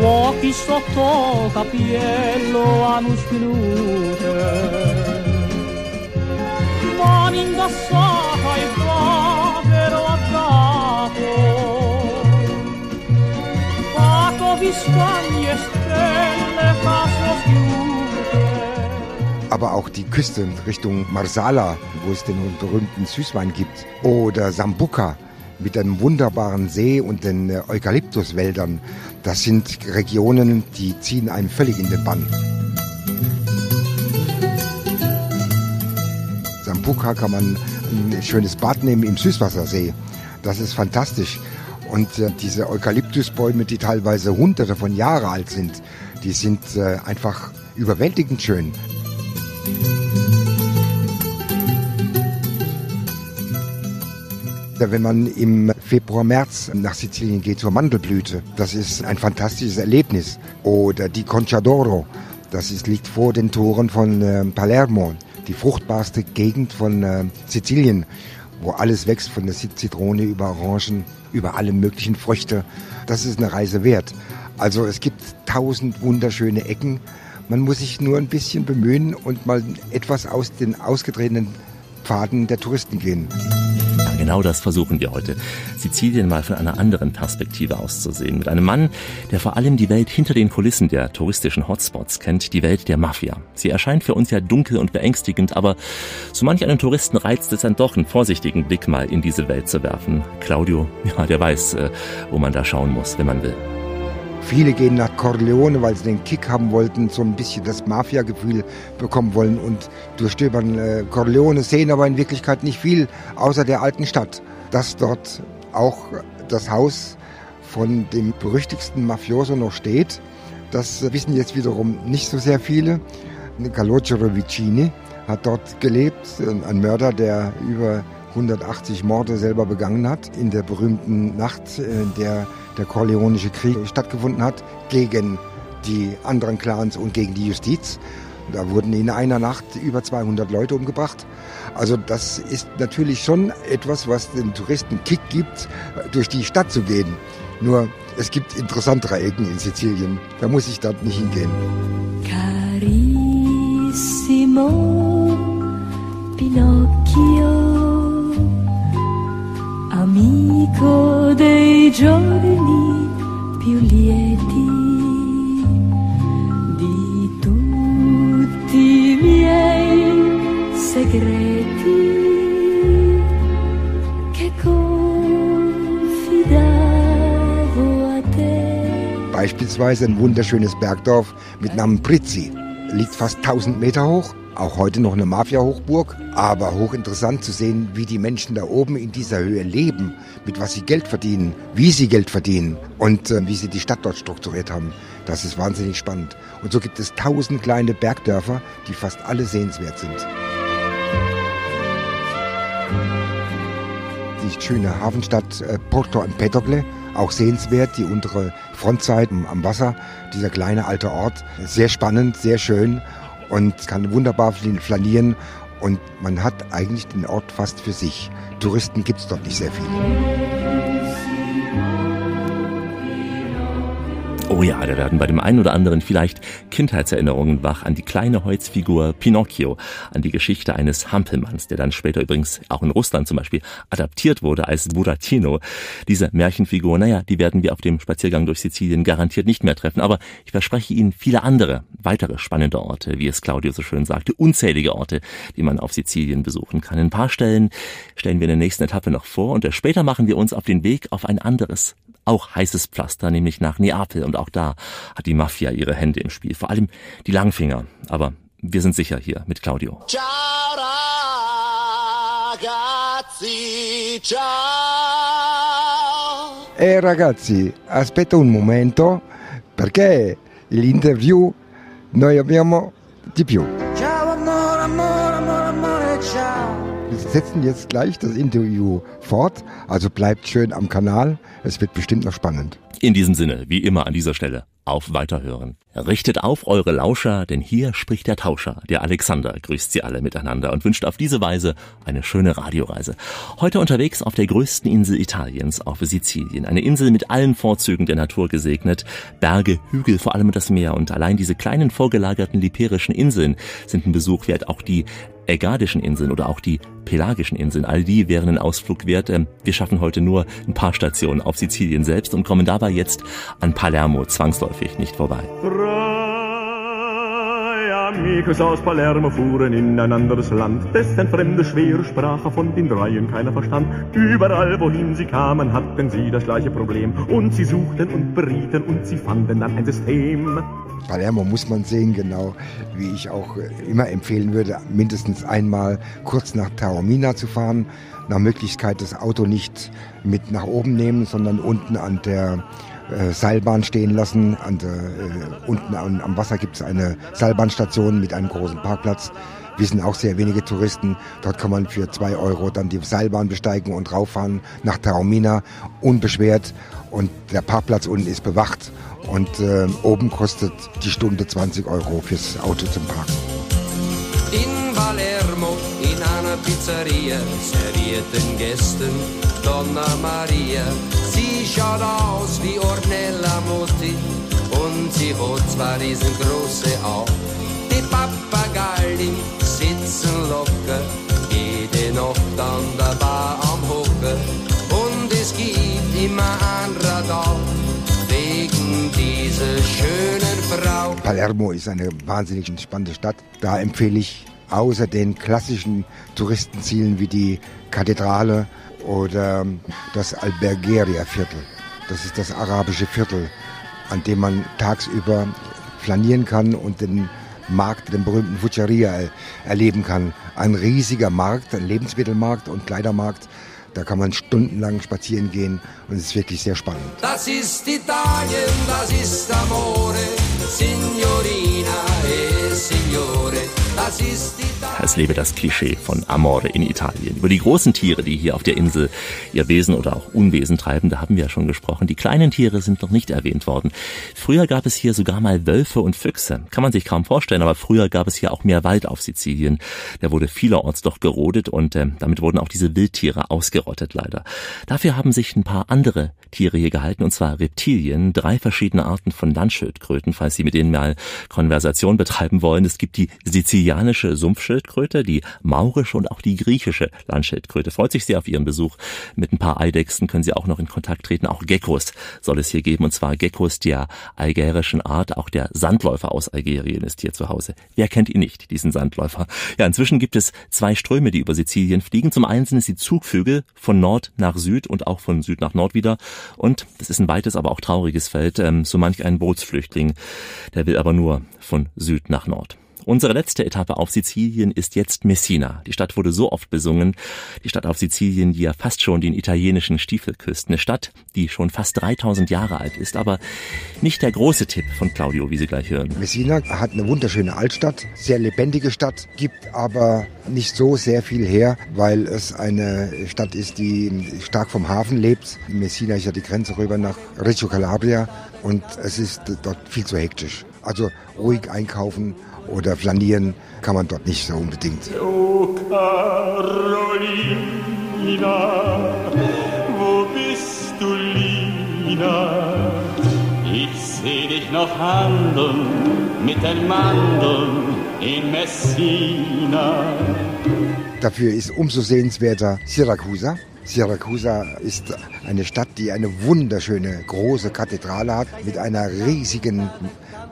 Fuochi sotto capiello a musculute Mani indossata e povero a capo aber auch die Küste Richtung Marsala, wo es den berühmten Süßwein gibt, oder Sambuca, mit einem wunderbaren See und den äh, Eukalyptuswäldern. Das sind Regionen, die ziehen einem völlig in den Bann. Sambuca kann man ein schönes Bad nehmen im Süßwassersee. Das ist fantastisch. Und äh, diese Eukalyptusbäume, die teilweise hunderte von Jahren alt sind, die sind äh, einfach überwältigend schön. wenn man im Februar, März nach Sizilien geht zur Mandelblüte. Das ist ein fantastisches Erlebnis. Oder die Concha d'Oro. Das ist, liegt vor den Toren von äh, Palermo, die fruchtbarste Gegend von äh, Sizilien, wo alles wächst, von der Zitrone über Orangen, über alle möglichen Früchte. Das ist eine Reise wert. Also es gibt tausend wunderschöne Ecken. Man muss sich nur ein bisschen bemühen und mal etwas aus den ausgetretenen Pfaden der Touristen gehen. Genau das versuchen wir heute. Sizilien mal von einer anderen Perspektive auszusehen. Mit einem Mann, der vor allem die Welt hinter den Kulissen der touristischen Hotspots kennt, die Welt der Mafia. Sie erscheint für uns ja dunkel und beängstigend, aber so manch einen Touristen reizt es dann doch, einen vorsichtigen Blick mal in diese Welt zu werfen. Claudio, ja, der weiß, äh, wo man da schauen muss, wenn man will. Viele gehen nach Corleone, weil sie den Kick haben wollten, so ein bisschen das Mafia-Gefühl bekommen wollen und durchstöbern äh, Corleone, sehen aber in Wirklichkeit nicht viel außer der alten Stadt. Dass dort auch das Haus von dem berüchtigsten Mafioso noch steht, das wissen jetzt wiederum nicht so sehr viele. Calogero Vicini hat dort gelebt, ein Mörder, der über 180 Morde selber begangen hat in der berühmten Nacht, in der der Corleonische Krieg stattgefunden hat gegen die anderen Clans und gegen die Justiz. Da wurden in einer Nacht über 200 Leute umgebracht. Also das ist natürlich schon etwas, was den Touristen Kick gibt, durch die Stadt zu gehen. Nur es gibt interessantere Ecken in Sizilien. Da muss ich dort nicht hingehen. Carissimo Pinocchio amico dei giorni più lieti di tutti i miei segreti che confidavo a te. Beispielsweise ein wunderschönes Bergdorf mit Namen Prizzi. Liegt fast 1000 Meter hoch auch heute noch eine Mafia-Hochburg, aber hochinteressant zu sehen, wie die Menschen da oben in dieser Höhe leben, mit was sie Geld verdienen, wie sie Geld verdienen und äh, wie sie die Stadt dort strukturiert haben. Das ist wahnsinnig spannend. Und so gibt es tausend kleine Bergdörfer, die fast alle sehenswert sind. Die schöne Hafenstadt äh, Porto Empedocle, auch sehenswert, die untere Frontseite am Wasser, dieser kleine alte Ort. Sehr spannend, sehr schön und kann wunderbar flanieren und man hat eigentlich den Ort fast für sich. Touristen gibt es dort nicht sehr viele. Oh ja, da werden bei dem einen oder anderen vielleicht Kindheitserinnerungen wach an die kleine Holzfigur Pinocchio, an die Geschichte eines Hampelmanns, der dann später übrigens auch in Russland zum Beispiel adaptiert wurde als Buratino. Diese Märchenfigur, naja, die werden wir auf dem Spaziergang durch Sizilien garantiert nicht mehr treffen, aber ich verspreche Ihnen viele andere, weitere spannende Orte, wie es Claudio so schön sagte, unzählige Orte, die man auf Sizilien besuchen kann. Ein paar Stellen stellen wir in der nächsten Etappe noch vor und später machen wir uns auf den Weg auf ein anderes, auch heißes Pflaster, nämlich nach Neapel. Und auch da hat die Mafia ihre Hände im Spiel, vor allem die Langfinger. Aber wir sind sicher hier mit Claudio. Ciao ragazzi, ciao. Eh ragazzi, aspetta un momento perché l'interview noi abbiamo di più. Wir setzen jetzt gleich das Interview fort, also bleibt schön am Kanal. Es wird bestimmt noch spannend. In diesem Sinne, wie immer an dieser Stelle, auf Weiterhören. Richtet auf eure Lauscher, denn hier spricht der Tauscher. Der Alexander grüßt sie alle miteinander und wünscht auf diese Weise eine schöne Radioreise. Heute unterwegs auf der größten Insel Italiens, auf Sizilien. Eine Insel mit allen Vorzügen der Natur gesegnet. Berge, Hügel, vor allem das Meer und allein diese kleinen vorgelagerten liperischen Inseln sind ein Besuch wert. Auch die Ägadischen Inseln oder auch die Pelagischen Inseln, all die wären ein Ausflug wert. Ähm, wir schaffen heute nur ein paar Stationen auf Sizilien selbst und kommen dabei jetzt an Palermo zwangsläufig nicht vorbei. Amigos aus Palermo fuhren in ein anderes Land, dessen fremde, schwere Sprache von den dreien keiner verstand. Überall, wohin sie kamen, hatten sie das gleiche Problem. Und sie suchten und berieten und sie fanden dann ein System. Palermo muss man sehen, genau wie ich auch immer empfehlen würde, mindestens einmal kurz nach Taormina zu fahren. Nach Möglichkeit das Auto nicht mit nach oben nehmen, sondern unten an der äh, Seilbahn stehen lassen. An der, äh, unten an, am Wasser gibt es eine Seilbahnstation mit einem großen Parkplatz. Wir sind auch sehr wenige Touristen. Dort kann man für zwei Euro dann die Seilbahn besteigen und rauffahren nach Taormina unbeschwert. Und der Parkplatz unten ist bewacht und äh, oben kostet die Stunde 20 Euro fürs Auto zum Parken. In Palermo, in einer Pizzeria, servierten Gästen Donna Maria. Sie schaut aus wie Ornella Mutti und sie hat zwei riesengroße Augen. Die Papagalli sitzen locker, jede Nacht an der Bar am Hocker. Und es gibt immer ein Radar wegen dieser schönen Frau. Palermo ist eine wahnsinnig spannende Stadt. Da empfehle ich außer den klassischen Touristenzielen wie die Kathedrale oder das Albergeria-Viertel. Das ist das arabische Viertel, an dem man tagsüber flanieren kann und den Markt, den berühmten Fuceria erleben kann. Ein riesiger Markt, ein Lebensmittelmarkt und Kleidermarkt. Da kann man stundenlang spazieren gehen und es ist wirklich sehr spannend. Das ist Italien, das ist Amore, Signorina e Signore. Das. Es lebe das Klischee von Amore in Italien. Über die großen Tiere, die hier auf der Insel ihr Wesen oder auch Unwesen treiben, da haben wir ja schon gesprochen. Die kleinen Tiere sind noch nicht erwähnt worden. Früher gab es hier sogar mal Wölfe und Füchse. Kann man sich kaum vorstellen, aber früher gab es hier auch mehr Wald auf Sizilien. Der wurde vielerorts doch gerodet und äh, damit wurden auch diese Wildtiere ausgerottet leider. Dafür haben sich ein paar andere Tiere hier gehalten, und zwar Reptilien, drei verschiedene Arten von Landschildkröten, falls Sie mit denen mal Konversation betreiben wollen. Es gibt die sizilianische Sumpfschildkröte, die maurische und auch die griechische Landschildkröte. Freut sich sehr auf Ihren Besuch. Mit ein paar Eidechsen können Sie auch noch in Kontakt treten. Auch Geckos soll es hier geben, und zwar Geckos der algerischen Art. Auch der Sandläufer aus Algerien ist hier zu Hause. Wer kennt ihn nicht, diesen Sandläufer? Ja, inzwischen gibt es zwei Ströme, die über Sizilien fliegen. Zum einen sind es die Zugvögel von Nord nach Süd und auch von Süd nach Nord wieder. Und das ist ein weites, aber auch trauriges Feld. Ähm, so manch ein Bootsflüchtling, der will aber nur von Süd nach Nord. Unsere letzte Etappe auf Sizilien ist jetzt Messina. Die Stadt wurde so oft besungen. Die Stadt auf Sizilien, die ja fast schon den italienischen Stiefel küsst. Eine Stadt, die schon fast 3000 Jahre alt ist, aber nicht der große Tipp von Claudio, wie Sie gleich hören. Messina hat eine wunderschöne Altstadt, sehr lebendige Stadt, gibt aber nicht so sehr viel her, weil es eine Stadt ist, die stark vom Hafen lebt. Messina ist ja die Grenze rüber nach Reggio Calabria und es ist dort viel zu hektisch. Also ruhig einkaufen oder flanieren kann man dort nicht so unbedingt. Oh Carolina, wo bist du, Lina? Ich seh dich noch handeln mit den Mandeln in Messina. Dafür ist umso sehenswerter Syrakusa. Syrakusa ist eine Stadt, die eine wunderschöne große Kathedrale hat mit einer riesigen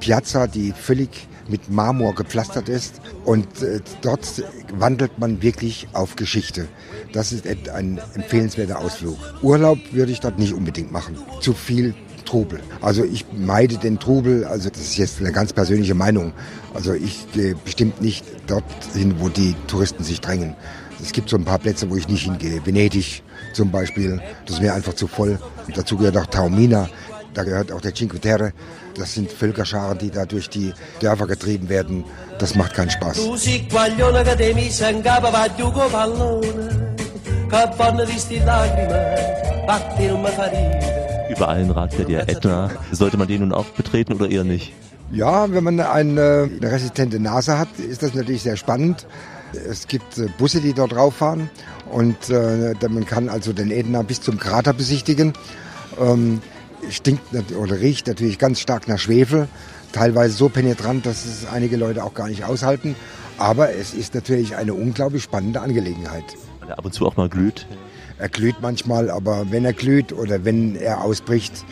Piazza, die völlig mit Marmor gepflastert ist. Und äh, dort wandelt man wirklich auf Geschichte. Das ist ein empfehlenswerter Ausflug. Urlaub würde ich dort nicht unbedingt machen. Zu viel Trubel. Also ich meide den Trubel, also das ist jetzt eine ganz persönliche Meinung. Also ich gehe bestimmt nicht dorthin, wo die Touristen sich drängen. Es gibt so ein paar Plätze, wo ich nicht hingehe. Venedig zum Beispiel, das mir einfach zu voll. Und dazu gehört auch Taormina, da gehört auch der Cinque Terre. Das sind Völkerscharen, die da durch die Dörfer getrieben werden. Das macht keinen Spaß. Überall ragt ja der Ätna. Sollte man den nun auch betreten oder eher nicht? Ja, wenn man eine, eine resistente Nase hat, ist das natürlich sehr spannend. Es gibt äh, Busse, die dort rauffahren und äh, man kann also den Ätna bis zum Krater besichtigen. Ähm, stinkt oder riecht natürlich ganz stark nach Schwefel, teilweise so penetrant, dass es einige Leute auch gar nicht aushalten. Aber es ist natürlich eine unglaublich spannende Angelegenheit. Weil er ab und zu auch mal glüht. Er glüht manchmal, aber wenn er glüht oder wenn er ausbricht,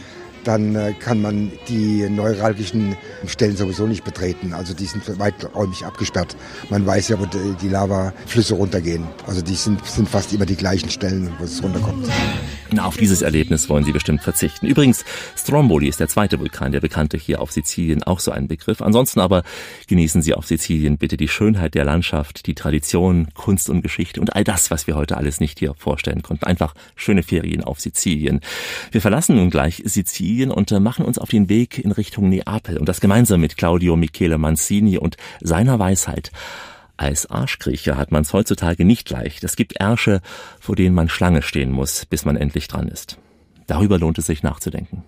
dann äh, kann man die neuralgischen Stellen sowieso nicht betreten. Also die sind weiträumig abgesperrt. Man weiß ja, wo die Lavaflüsse runtergehen. Also die sind, sind fast immer die gleichen Stellen, wo es runterkommt. Na, auf dieses Erlebnis wollen Sie bestimmt verzichten. Übrigens, Stromboli ist der zweite Vulkan, der bekannte hier auf Sizilien, auch so ein Begriff. Ansonsten aber genießen Sie auf Sizilien bitte die Schönheit der Landschaft, die Tradition, Kunst und Geschichte und all das, was wir heute alles nicht hier vorstellen konnten. Einfach schöne Ferien auf Sizilien. Wir verlassen nun gleich Sizilien und äh, machen uns auf den Weg in Richtung Neapel und das gemeinsam mit Claudio Michele Mancini und seiner Weisheit. Als Arschkriecher hat man es heutzutage nicht leicht. Es gibt Ärsche, vor denen man Schlange stehen muss, bis man endlich dran ist. Darüber lohnt es sich nachzudenken.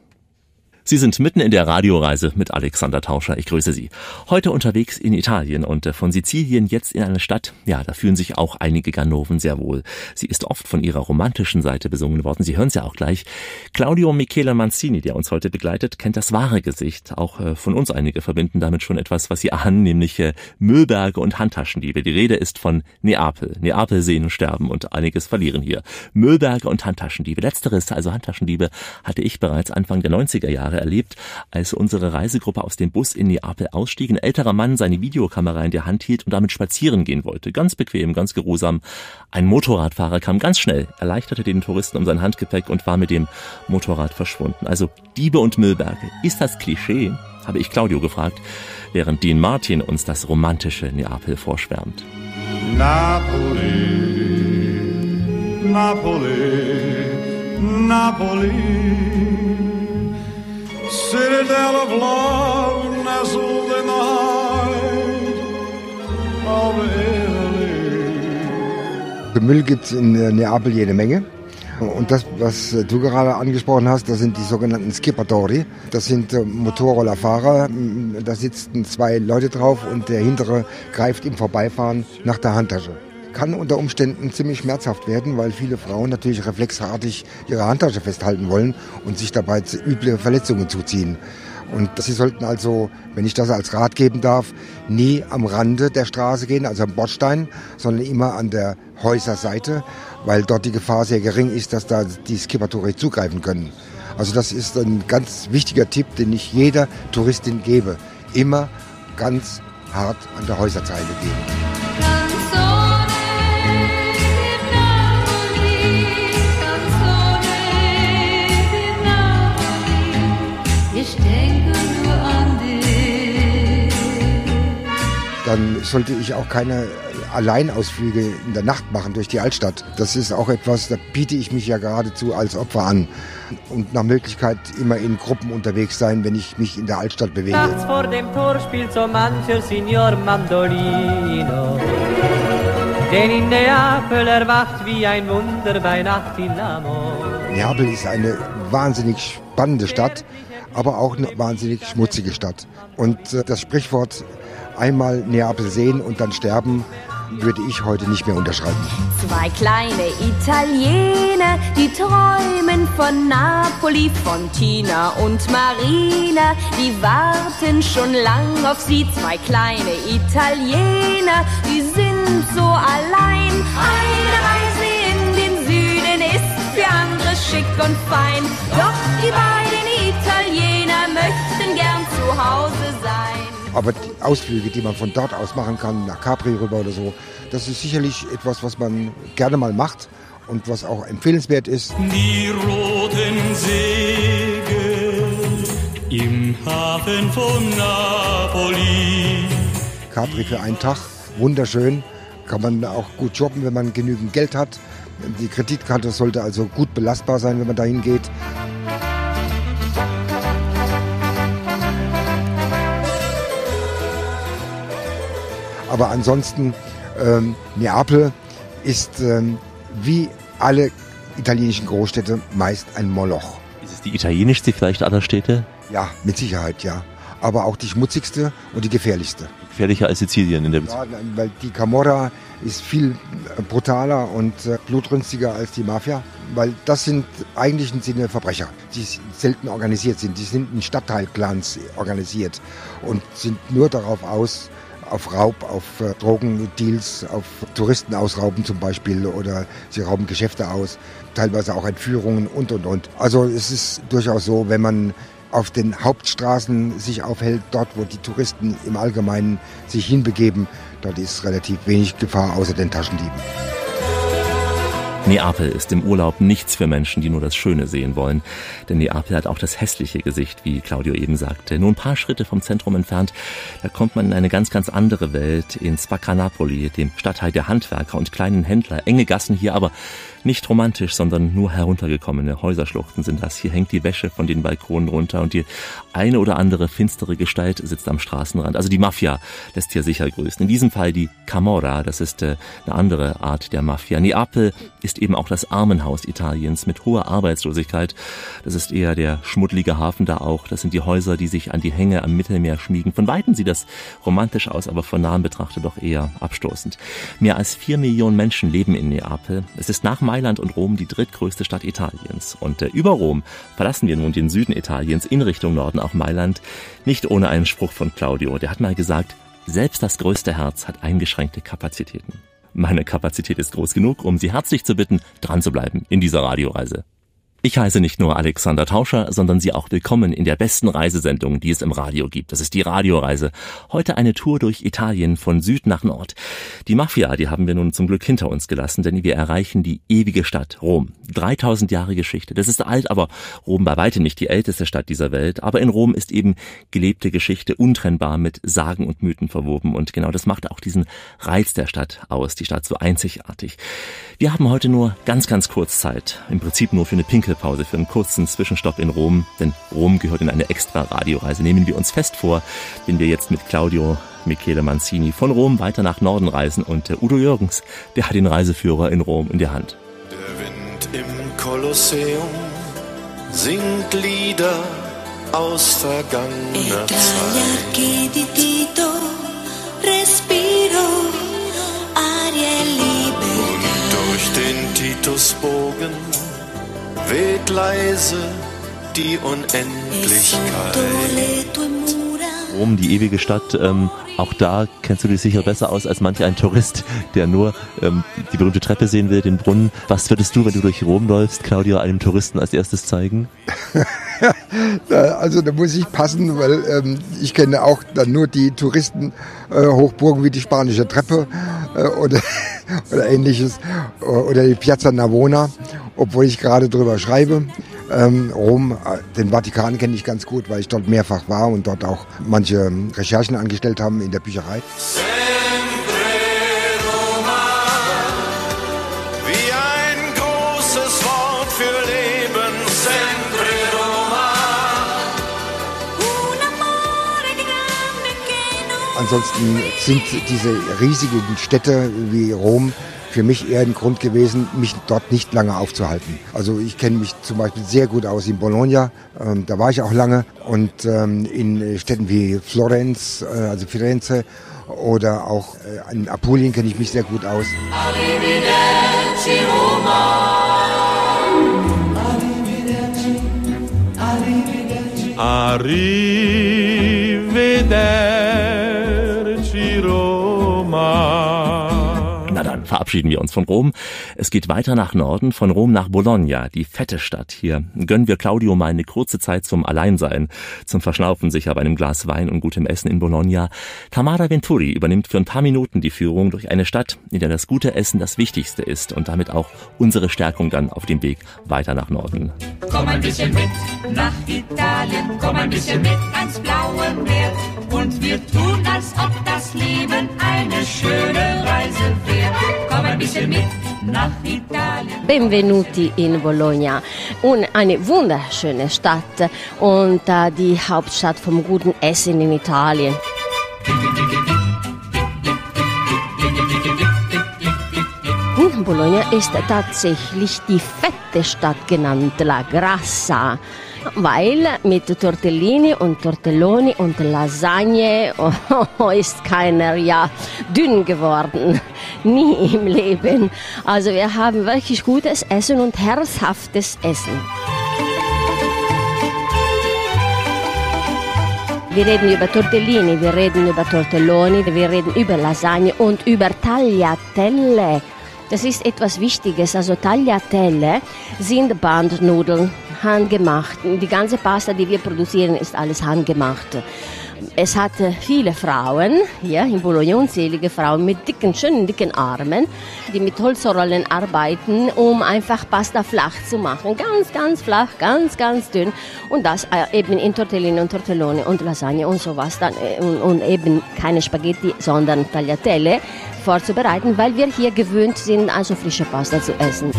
Sie sind mitten in der Radioreise mit Alexander Tauscher. Ich grüße Sie. Heute unterwegs in Italien und äh, von Sizilien jetzt in eine Stadt. Ja, da fühlen sich auch einige Ganoven sehr wohl. Sie ist oft von ihrer romantischen Seite besungen worden. Sie hören es ja auch gleich. Claudio Michele Manzini, der uns heute begleitet, kennt das wahre Gesicht. Auch äh, von uns einige verbinden damit schon etwas, was Sie ahnen, nämlich äh, Müllberge und Handtaschendiebe. Die Rede ist von Neapel. Neapel sehen sterben und einiges verlieren hier. Müllberge und Handtaschendiebe. Letzteres, also Handtaschendiebe, hatte ich bereits Anfang der 90er Jahre erlebt, als unsere Reisegruppe aus dem Bus in Neapel ausstieg. Ein älterer Mann seine Videokamera in der Hand hielt und damit spazieren gehen wollte. Ganz bequem, ganz geruhsam. Ein Motorradfahrer kam ganz schnell, erleichterte den Touristen um sein Handgepäck und war mit dem Motorrad verschwunden. Also Diebe und Müllberge. Ist das Klischee? habe ich Claudio gefragt, während Dean Martin uns das romantische Neapel vorschwärmt. Napoli, Napoli, Napoli. Citadel of love nestled in the heart of Italy. Müll gibt es in äh, Neapel jede Menge. Und das, was äh, du gerade angesprochen hast, das sind die sogenannten Skipatori. Das sind äh, Motorrollerfahrer. Da sitzen zwei Leute drauf und der hintere greift im Vorbeifahren nach der Handtasche kann unter Umständen ziemlich schmerzhaft werden, weil viele Frauen natürlich reflexartig ihre Handtasche festhalten wollen und sich dabei üble Verletzungen zuziehen. Und sie sollten also, wenn ich das als Rat geben darf, nie am Rande der Straße gehen, also am Bordstein, sondern immer an der Häuserseite, weil dort die Gefahr sehr gering ist, dass da die Skipatori zugreifen können. Also das ist ein ganz wichtiger Tipp, den ich jeder Touristin gebe. Immer ganz hart an der Häuserzeile gehen. Dann sollte ich auch keine Alleinausflüge in der Nacht machen durch die Altstadt. Das ist auch etwas, da biete ich mich ja geradezu als Opfer an. Und nach Möglichkeit immer in Gruppen unterwegs sein, wenn ich mich in der Altstadt bewege. Nachts vor dem Tor spielt so mancher Signor Mandolino. Denn in Neapel erwacht wie ein Wunder bei Nacht in Amor. Neapel ist eine wahnsinnig spannende Stadt, aber auch eine wahnsinnig schmutzige Stadt. Und äh, das Sprichwort einmal Neapel sehen und dann sterben, würde ich heute nicht mehr unterschreiben. Zwei kleine Italiener, die träumen von Napoli, von Tina und Marina. Die warten schon lang auf sie, zwei kleine Italiener, die sind so allein. Eine Reise in den Süden ist für andere schick und fein. Doch die beiden zu Hause sein. Aber die Ausflüge, die man von dort aus machen kann, nach Capri rüber oder so, das ist sicherlich etwas, was man gerne mal macht und was auch empfehlenswert ist. Die roten Segel im Hafen von Napoli. Capri für einen Tag, wunderschön. Kann man auch gut shoppen, wenn man genügend Geld hat. Die Kreditkarte sollte also gut belastbar sein, wenn man dahin geht. Aber ansonsten, ähm, Neapel ist ähm, wie alle italienischen Großstädte meist ein Moloch. Ist es die italienischste vielleicht aller Städte? Ja, mit Sicherheit, ja. Aber auch die schmutzigste und die gefährlichste. Gefährlicher als Sizilien in der Beziehung. Ja, weil die Camorra ist viel äh, brutaler und äh, blutrünstiger als die Mafia, weil das sind eigentlich im Sinne Verbrecher, die selten organisiert sind. Die sind in Stadtteilclans organisiert und sind nur darauf aus, auf Raub, auf äh, Drogendeals, auf Touristen ausrauben zum Beispiel oder sie rauben Geschäfte aus, teilweise auch Entführungen und und und. Also es ist durchaus so, wenn man auf den Hauptstraßen sich aufhält, dort wo die Touristen im Allgemeinen sich hinbegeben, dort ist relativ wenig Gefahr außer den Taschendieben. Neapel ist im Urlaub nichts für Menschen, die nur das Schöne sehen wollen. Denn Neapel hat auch das hässliche Gesicht, wie Claudio eben sagte. Nur ein paar Schritte vom Zentrum entfernt, da kommt man in eine ganz, ganz andere Welt, in Spaccanapoli, dem Stadtteil der Handwerker und kleinen Händler. Enge Gassen hier, aber nicht romantisch, sondern nur heruntergekommene Häuserschluchten sind das. Hier hängt die Wäsche von den Balkonen runter und die eine oder andere finstere Gestalt sitzt am Straßenrand. Also die Mafia lässt hier sicher grüßen. In diesem Fall die Camorra, das ist äh, eine andere Art der Mafia. Neapel ist eben auch das Armenhaus Italiens mit hoher Arbeitslosigkeit. Das ist eher der schmuddlige Hafen da auch. Das sind die Häuser, die sich an die Hänge am Mittelmeer schmiegen. Von Weitem sieht das romantisch aus, aber von nahem betrachtet doch eher abstoßend. Mehr als vier Millionen Menschen leben in Neapel. Es ist nach Mailand und Rom die drittgrößte Stadt Italiens. Und äh, über Rom verlassen wir nun den Süden Italiens in Richtung Norden, auch Mailand, nicht ohne einen Spruch von Claudio. Der hat mal gesagt, selbst das größte Herz hat eingeschränkte Kapazitäten. Meine Kapazität ist groß genug, um Sie herzlich zu bitten, dran zu bleiben in dieser Radioreise. Ich heiße nicht nur Alexander Tauscher, sondern Sie auch willkommen in der besten Reisesendung, die es im Radio gibt. Das ist die Radioreise. Heute eine Tour durch Italien von Süd nach Nord. Die Mafia, die haben wir nun zum Glück hinter uns gelassen, denn wir erreichen die ewige Stadt Rom. 3000 Jahre Geschichte. Das ist alt, aber Rom bei weitem nicht die älteste Stadt dieser Welt. Aber in Rom ist eben gelebte Geschichte untrennbar mit Sagen und Mythen verwoben. Und genau das macht auch diesen Reiz der Stadt aus. Die Stadt so einzigartig. Wir haben heute nur ganz, ganz kurz Zeit. Im Prinzip nur für eine Pinkelpause, für einen kurzen Zwischenstopp in Rom. Denn Rom gehört in eine extra Radioreise. Nehmen wir uns fest vor, wenn wir jetzt mit Claudio Michele Manzini von Rom weiter nach Norden reisen. Und Udo Jürgens, der hat den Reiseführer in Rom in der Hand. Der Wind im Kolosseum singt Lieder aus vergangener Zeit. e libertà Durch den Titusbogen weht leise die Unendlichkeit. Rom, die ewige Stadt, ähm, auch da kennst du dich sicher besser aus als manch ein Tourist, der nur ähm, die berühmte Treppe sehen will, den Brunnen. Was würdest du, wenn du durch Rom läufst, Claudia, einem Touristen als erstes zeigen? Also da muss ich passen, weil ähm, ich kenne auch dann nur die Touristen äh, wie die Spanische Treppe äh, oder, oder ähnliches äh, oder die Piazza Navona, obwohl ich gerade drüber schreibe. Ähm, Rom, äh, den Vatikan kenne ich ganz gut, weil ich dort mehrfach war und dort auch manche ähm, Recherchen angestellt haben in der Bücherei. Ansonsten sind diese riesigen Städte wie Rom für mich eher ein Grund gewesen, mich dort nicht lange aufzuhalten. Also ich kenne mich zum Beispiel sehr gut aus in Bologna, ähm, da war ich auch lange, und ähm, in Städten wie Florenz, äh, also Firenze Oder auch äh, in Apulien kenne ich mich sehr gut aus. Arrivederci Roma. Arrivederci verabschieden wir uns von Rom. Es geht weiter nach Norden, von Rom nach Bologna, die fette Stadt. Hier gönnen wir Claudio mal eine kurze Zeit zum Alleinsein, zum Verschnaufen sicher bei einem Glas Wein und gutem Essen in Bologna. Tamara Venturi übernimmt für ein paar Minuten die Führung durch eine Stadt, in der das gute Essen das Wichtigste ist und damit auch unsere Stärkung dann auf dem Weg weiter nach Norden. Komm ein bisschen mit nach Italien, komm ein bisschen mit ans blaue Meer. Und wir tun, als ob das Leben eine schöne Reise wäre. Komm ein bisschen mit nach Italien. Benvenuti in Bologna, Un, eine wunderschöne Stadt und äh, die Hauptstadt vom guten Essen in Italien. Hm, Bologna ist tatsächlich die fette Stadt genannt, La Grassa, weil mit Tortellini und Tortelloni und Lasagne oh, ist keiner ja dünn geworden. Nie im Leben. Also wir haben wirklich gutes Essen und herzhaftes Essen. Wir reden über Tortellini, wir reden über Tortelloni, wir reden über Lasagne und über Tagliatelle. Das ist etwas Wichtiges. Also Tagliatelle sind Bandnudeln, handgemacht. Die ganze Pasta, die wir produzieren, ist alles handgemacht. Es hat viele Frauen hier in Bologna, unzählige Frauen mit dicken, schönen, dicken Armen, die mit Holzrollen arbeiten, um einfach Pasta flach zu machen. Ganz, ganz flach, ganz, ganz dünn. Und das äh, eben in Tortellini und Tortelloni und Lasagne und sowas. Dann, äh, und, und eben keine Spaghetti, sondern Tagliatelle vorzubereiten, weil wir hier gewöhnt sind, also frische Pasta zu essen.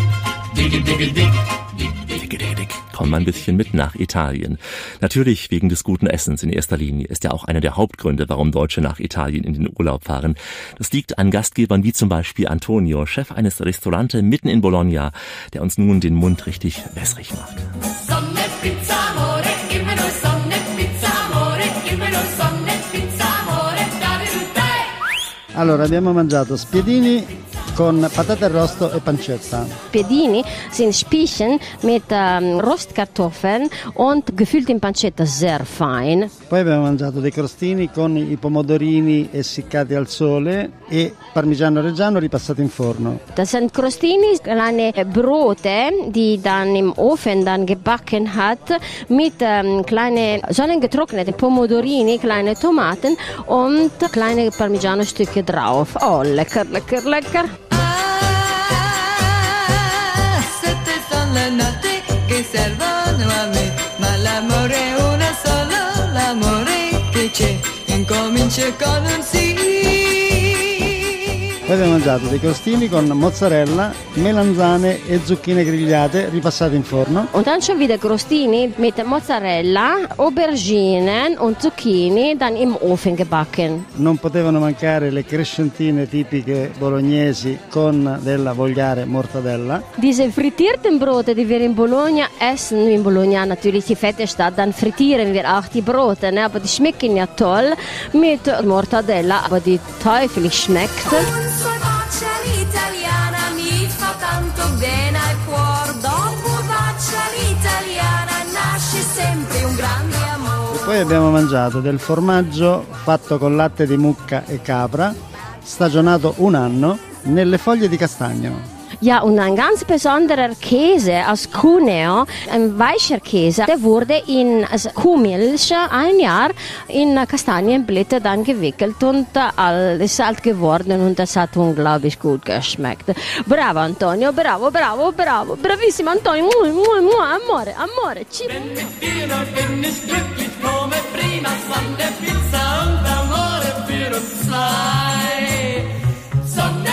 Komm mal ein bisschen mit nach Italien. Natürlich wegen des guten Essens in erster Linie ist ja auch einer der Hauptgründe, warum Deutsche nach Italien in den Urlaub fahren. Das liegt an Gastgebern wie zum Beispiel Antonio, Chef eines Restaurante mitten in Bologna, der uns nun den Mund richtig wässrig macht. Allora, abbiamo mangiato spiedini con patate arrosto e pancetta. Pedini sind Spiechen mit ähm, Rostkartoffeln und gefüllt in Pancetta, sehr fein. Poi abbiamo mangiato dei crostini con i pomodorini essiccati al sole e parmigiano reggiano ripassati in forno. Das sind Crostini, kleine Brote, die dann im Ofen dann gebacken hat, mit ähm, kleine sonnengetrocknete Pomodorini, kleine Tomaten und kleine Parmigiano-Stücke drauf. Oh, lecker, lecker, lecker. Le notti che servono a me, ma l'amore è una sola, l'amore che c'è, incomincia con un sì. Poi abbiamo mangiato dei crostini con mozzarella, melanzane e zucchine grigliate ripassate in forno. Und dann schon wieder Crostini mit Mozzarella, Auberginen und Zucchini dann im Ofen gebacken. Non potevano mancare le crescentine tipiche bolognesi con della vogliare mortadella. Diese frittierten Brote, die wir in Bologna essen, in Bologna natürlich die fette Stadt, dann frittieren wir auch die Brote, ne? aber die schmecken ja toll mit Mortadella, aber die teufelig schmeckt. Poi abbiamo mangiato del formaggio fatto con latte di mucca e capra, stagionato un anno nelle foglie di castagno. Ja, und ein ganz besonderer Käse aus Cuneo, ein weicher Käse, der wurde in Kuhmilch ein Jahr in Kastanienblätter dann gewickelt und äh, alles alt geworden und das hat unglaublich gut geschmeckt. Bravo Antonio, bravo, bravo, bravo, bravissimo Antonio, mua, mua, mua, amore, amore, ci... Prima Sonne, Pizza und Amore für uns zwei. Sonne,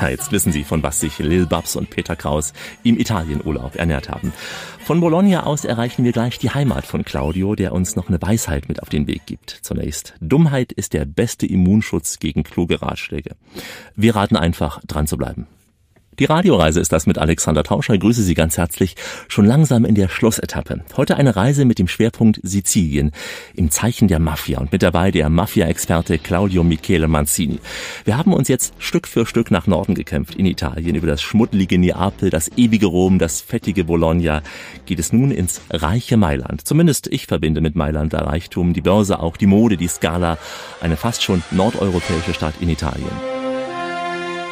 Ja, jetzt wissen Sie, von was sich Lil Babs und Peter Kraus im Italienurlaub ernährt haben. Von Bologna aus erreichen wir gleich die Heimat von Claudio, der uns noch eine Weisheit mit auf den Weg gibt. Zunächst, Dummheit ist der beste Immunschutz gegen kluge Ratschläge. Wir raten einfach, dran zu bleiben. Die Radioreise ist das mit Alexander Tauscher. Ich grüße Sie ganz herzlich. Schon langsam in der Schlussetappe. Heute eine Reise mit dem Schwerpunkt Sizilien im Zeichen der Mafia und mit dabei der Mafia-Experte Claudio Michele Manzini. Wir haben uns jetzt Stück für Stück nach Norden gekämpft in Italien. Über das schmuddelige Neapel, das ewige Rom, das fettige Bologna geht es nun ins reiche Mailand. Zumindest ich verbinde mit Mailand der Reichtum, die Börse auch, die Mode, die Skala, eine fast schon nordeuropäische Stadt in Italien.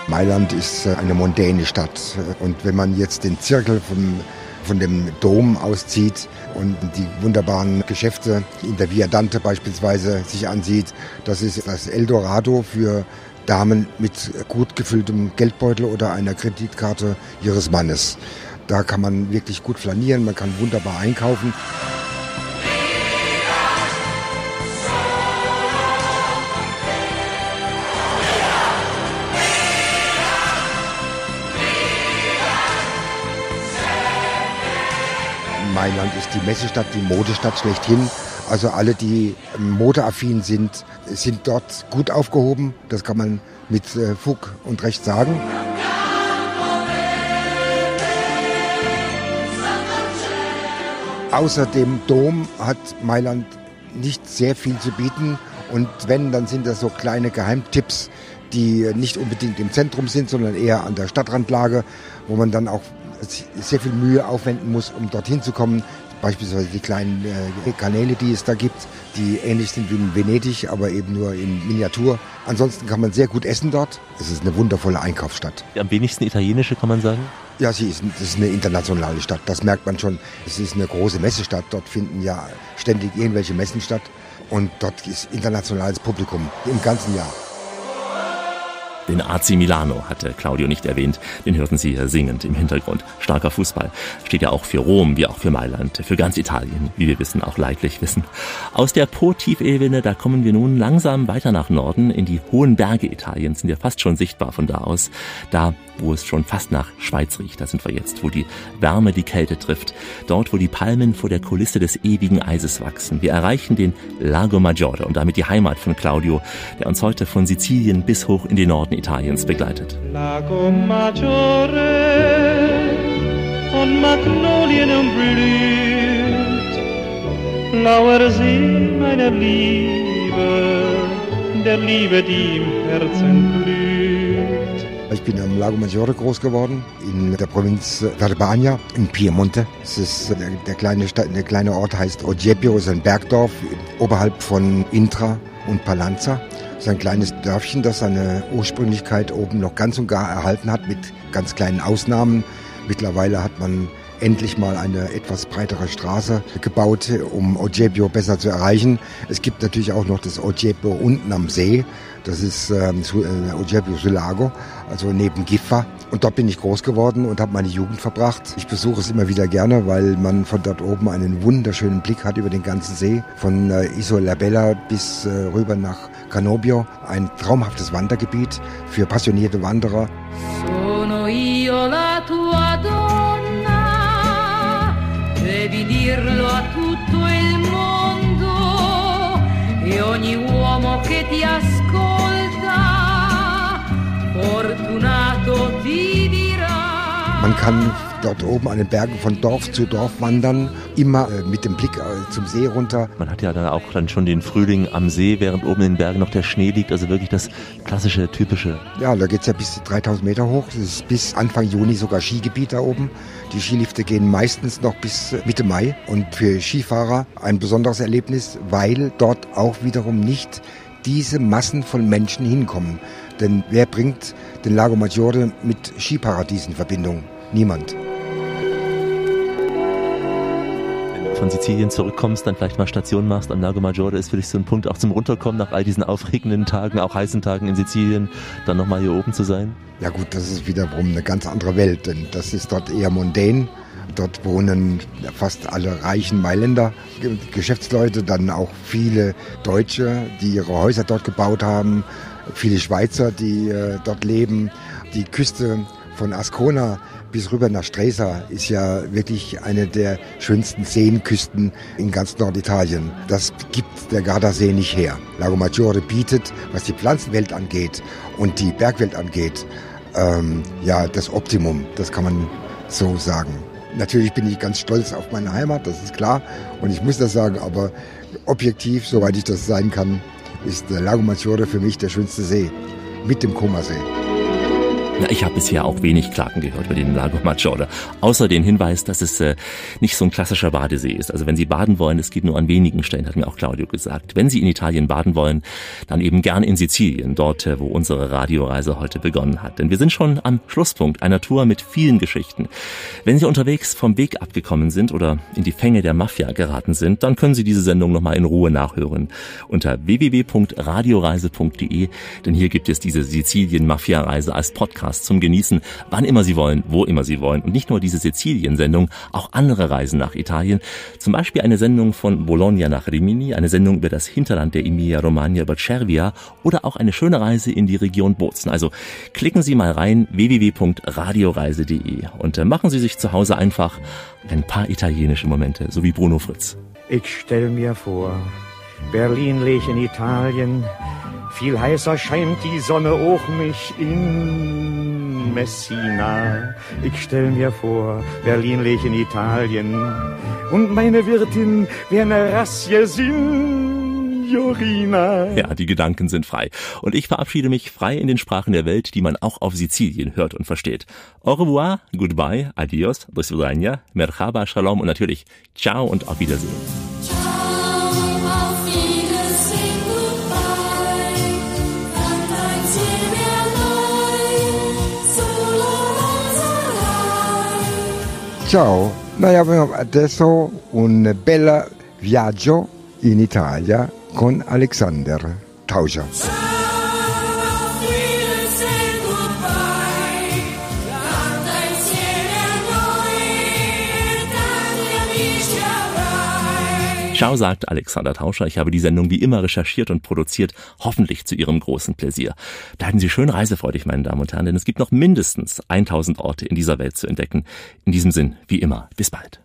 Mailand ist äh, eine mondäne Stadt. Und wenn man jetzt den Zirkel von, von dem Dom auszieht und die wunderbaren Geschäfte in der Via Dante beispielsweise sich ansieht, das ist das Eldorado für Damen mit gut gefülltem Geldbeutel oder einer Kreditkarte ihres Mannes. Da kann man wirklich gut flanieren, man kann wunderbar einkaufen. Mailand ist die Messestadt, die Modestadt schlechthin. Also alle, die modeaffin sind, sind dort gut aufgehoben. Das kann man mit äh, Fug und Recht sagen. Außer dem Dom hat Mailand nicht sehr viel zu bieten. Und wenn, dann sind das so kleine Geheimtipps, die nicht unbedingt im Zentrum sind, sondern eher an der Stadtrandlage, wo man dann auch sehr viel Mühe aufwenden muss, um dorthin zu kommen. Beispielsweise die kleinen äh, Kanäle, die es da gibt, die ähnlich sind wie in Venedig, aber eben nur in Miniatur. Ansonsten kann man sehr gut essen dort. Es ist eine wundervolle Einkaufsstadt. Am wenigsten italienische kann man sagen? Ja, sie ist, das ist eine internationale Stadt. Das merkt man schon. Es ist eine große Messestadt. Dort finden ja ständig irgendwelche Messen statt. Und dort ist internationales Publikum im ganzen Jahr. Den AC Milano hatte Claudio nicht erwähnt, den hörten Sie hier singend im Hintergrund. Starker Fußball steht ja auch für Rom, wie auch für Mailand, für ganz Italien, wie wir wissen, auch leidlich wissen. Aus der Po-Tiefebene, da kommen wir nun langsam weiter nach Norden in die hohen Berge Italiens, sind ja fast schon sichtbar von da aus. Da wo es schon fast nach Schweiz riecht. Da sind wir jetzt, wo die Wärme die Kälte trifft. Dort, wo die Palmen vor der Kulisse des ewigen Eises wachsen. Wir erreichen den Lago Maggiore und damit die Heimat von Claudio, der uns heute von Sizilien bis hoch in den Norden Italiens begleitet. Lago Maggiore von Magnolien umblüht, blauer See meiner Liebe, der Liebe, die im Herzen blüht. Ich bin am Lago Maggiore groß geworden, in der Provinz Verbania, in Piemonte. Es ist der, der, kleine Stadt, der kleine Ort heißt Ogebbio, ist ein Bergdorf oberhalb von Intra und Palanza. Es ist ein kleines Dörfchen, das seine Ursprünglichkeit oben noch ganz und gar erhalten hat, mit ganz kleinen Ausnahmen. Mittlerweile hat man endlich mal eine etwas breitere Straße gebaut, um Ogebbio besser zu erreichen. Es gibt natürlich auch noch das Ogebbio unten am See. Das ist ähm, äh, Ogebbio sul also neben Giffa. Und dort bin ich groß geworden und habe meine Jugend verbracht. Ich besuche es immer wieder gerne, weil man von dort oben einen wunderschönen Blick hat über den ganzen See. Von äh, Isola Bella bis äh, rüber nach Canobio. Ein traumhaftes Wandergebiet für passionierte Wanderer. Sono io la tua donna, devi dirlo a tutto il mondo e ogni uomo che ti ascolta. Man kann dort oben an den Bergen von Dorf zu Dorf wandern, immer äh, mit dem Blick äh, zum See runter. Man hat ja dann auch dann schon den Frühling am See, während oben in den Bergen noch der Schnee liegt, also wirklich das klassische, typische. Ja, da geht's ja bis 3000 Meter hoch. Das ist bis Anfang Juni sogar Skigebiet da oben. Die Skilifte gehen meistens noch bis Mitte Mai und für Skifahrer ein besonderes Erlebnis, weil dort auch wiederum nicht diese Massen von Menschen hinkommen. Denn wer bringt den Lago Maggiore mit Skiparadies in Verbindung? Niemand. Wenn du von Sizilien zurückkommst, dann vielleicht mal Station machst am Lago Maggiore, ist für dich so ein Punkt auch zum Runterkommen nach all diesen aufregenden Tagen, auch heißen Tagen in Sizilien, dann nochmal hier oben zu sein? Ja gut, das ist wiederum eine ganz andere Welt, denn das ist dort eher mondän. Dort wohnen fast alle reichen Mailänder, Geschäftsleute, dann auch viele Deutsche, die ihre Häuser dort gebaut haben, viele Schweizer, die äh, dort leben. Die Küste von Ascona bis rüber nach Stresa ist ja wirklich eine der schönsten Seenküsten in ganz Norditalien. Das gibt der Gardasee nicht her. Lago Maggiore bietet, was die Pflanzenwelt angeht und die Bergwelt angeht, ähm, ja das Optimum, das kann man so sagen. Natürlich bin ich ganz stolz auf meine Heimat, das ist klar. Und ich muss das sagen, aber objektiv, soweit ich das sein kann, ist der Lago Maggiore für mich der schönste See mit dem Comasee. Na, ich habe bisher auch wenig Klagen gehört über den Lago Maggiore. Außer den Hinweis, dass es äh, nicht so ein klassischer Badesee ist. Also wenn Sie baden wollen, es geht nur an wenigen Stellen, hat mir auch Claudio gesagt. Wenn Sie in Italien baden wollen, dann eben gern in Sizilien, dort, äh, wo unsere Radioreise heute begonnen hat. Denn wir sind schon am Schlusspunkt einer Tour mit vielen Geschichten. Wenn Sie unterwegs vom Weg abgekommen sind oder in die Fänge der Mafia geraten sind, dann können Sie diese Sendung nochmal in Ruhe nachhören unter www.radioreise.de, denn hier gibt es diese Sizilien-Mafia-Reise als Podcast zum Genießen, wann immer Sie wollen, wo immer Sie wollen. Und nicht nur diese Sizilien-Sendung, auch andere Reisen nach Italien. Zum Beispiel eine Sendung von Bologna nach Rimini, eine Sendung über das Hinterland der Emilia-Romagna über Cervia oder auch eine schöne Reise in die Region Bozen. Also klicken Sie mal rein www.radioreise.de und äh, machen Sie sich zu Hause einfach ein paar italienische Momente, so wie Bruno Fritz. Ich stell mir vor, Berlin liegt in Italien, viel heißer scheint die Sonne auch mich in Messina. Ich stell mir vor, Berlin liegt in Italien und meine Wirtin wär ne Rassie Signorina. Ja, die Gedanken sind frei. Und ich verabschiede mich frei in den Sprachen der Welt, die man auch auf Sizilien hört und versteht. Au revoir, goodbye, adios, do свидания, merhaba, shalom und natürlich ciao und auf Wiedersehen. Ciao, Noi abbiamo adesso un bel viaggio in Italia con Alexander Tauscher. Ciao, sagt Alexander Tauscher. Ich habe die Sendung wie immer recherchiert und produziert, hoffentlich zu Ihrem großen Pläsier. Bleiben Sie schön reisefreudig, meine Damen und Herren, denn es gibt noch mindestens 1000 Orte in dieser Welt zu entdecken. In diesem Sinn, wie immer, bis bald.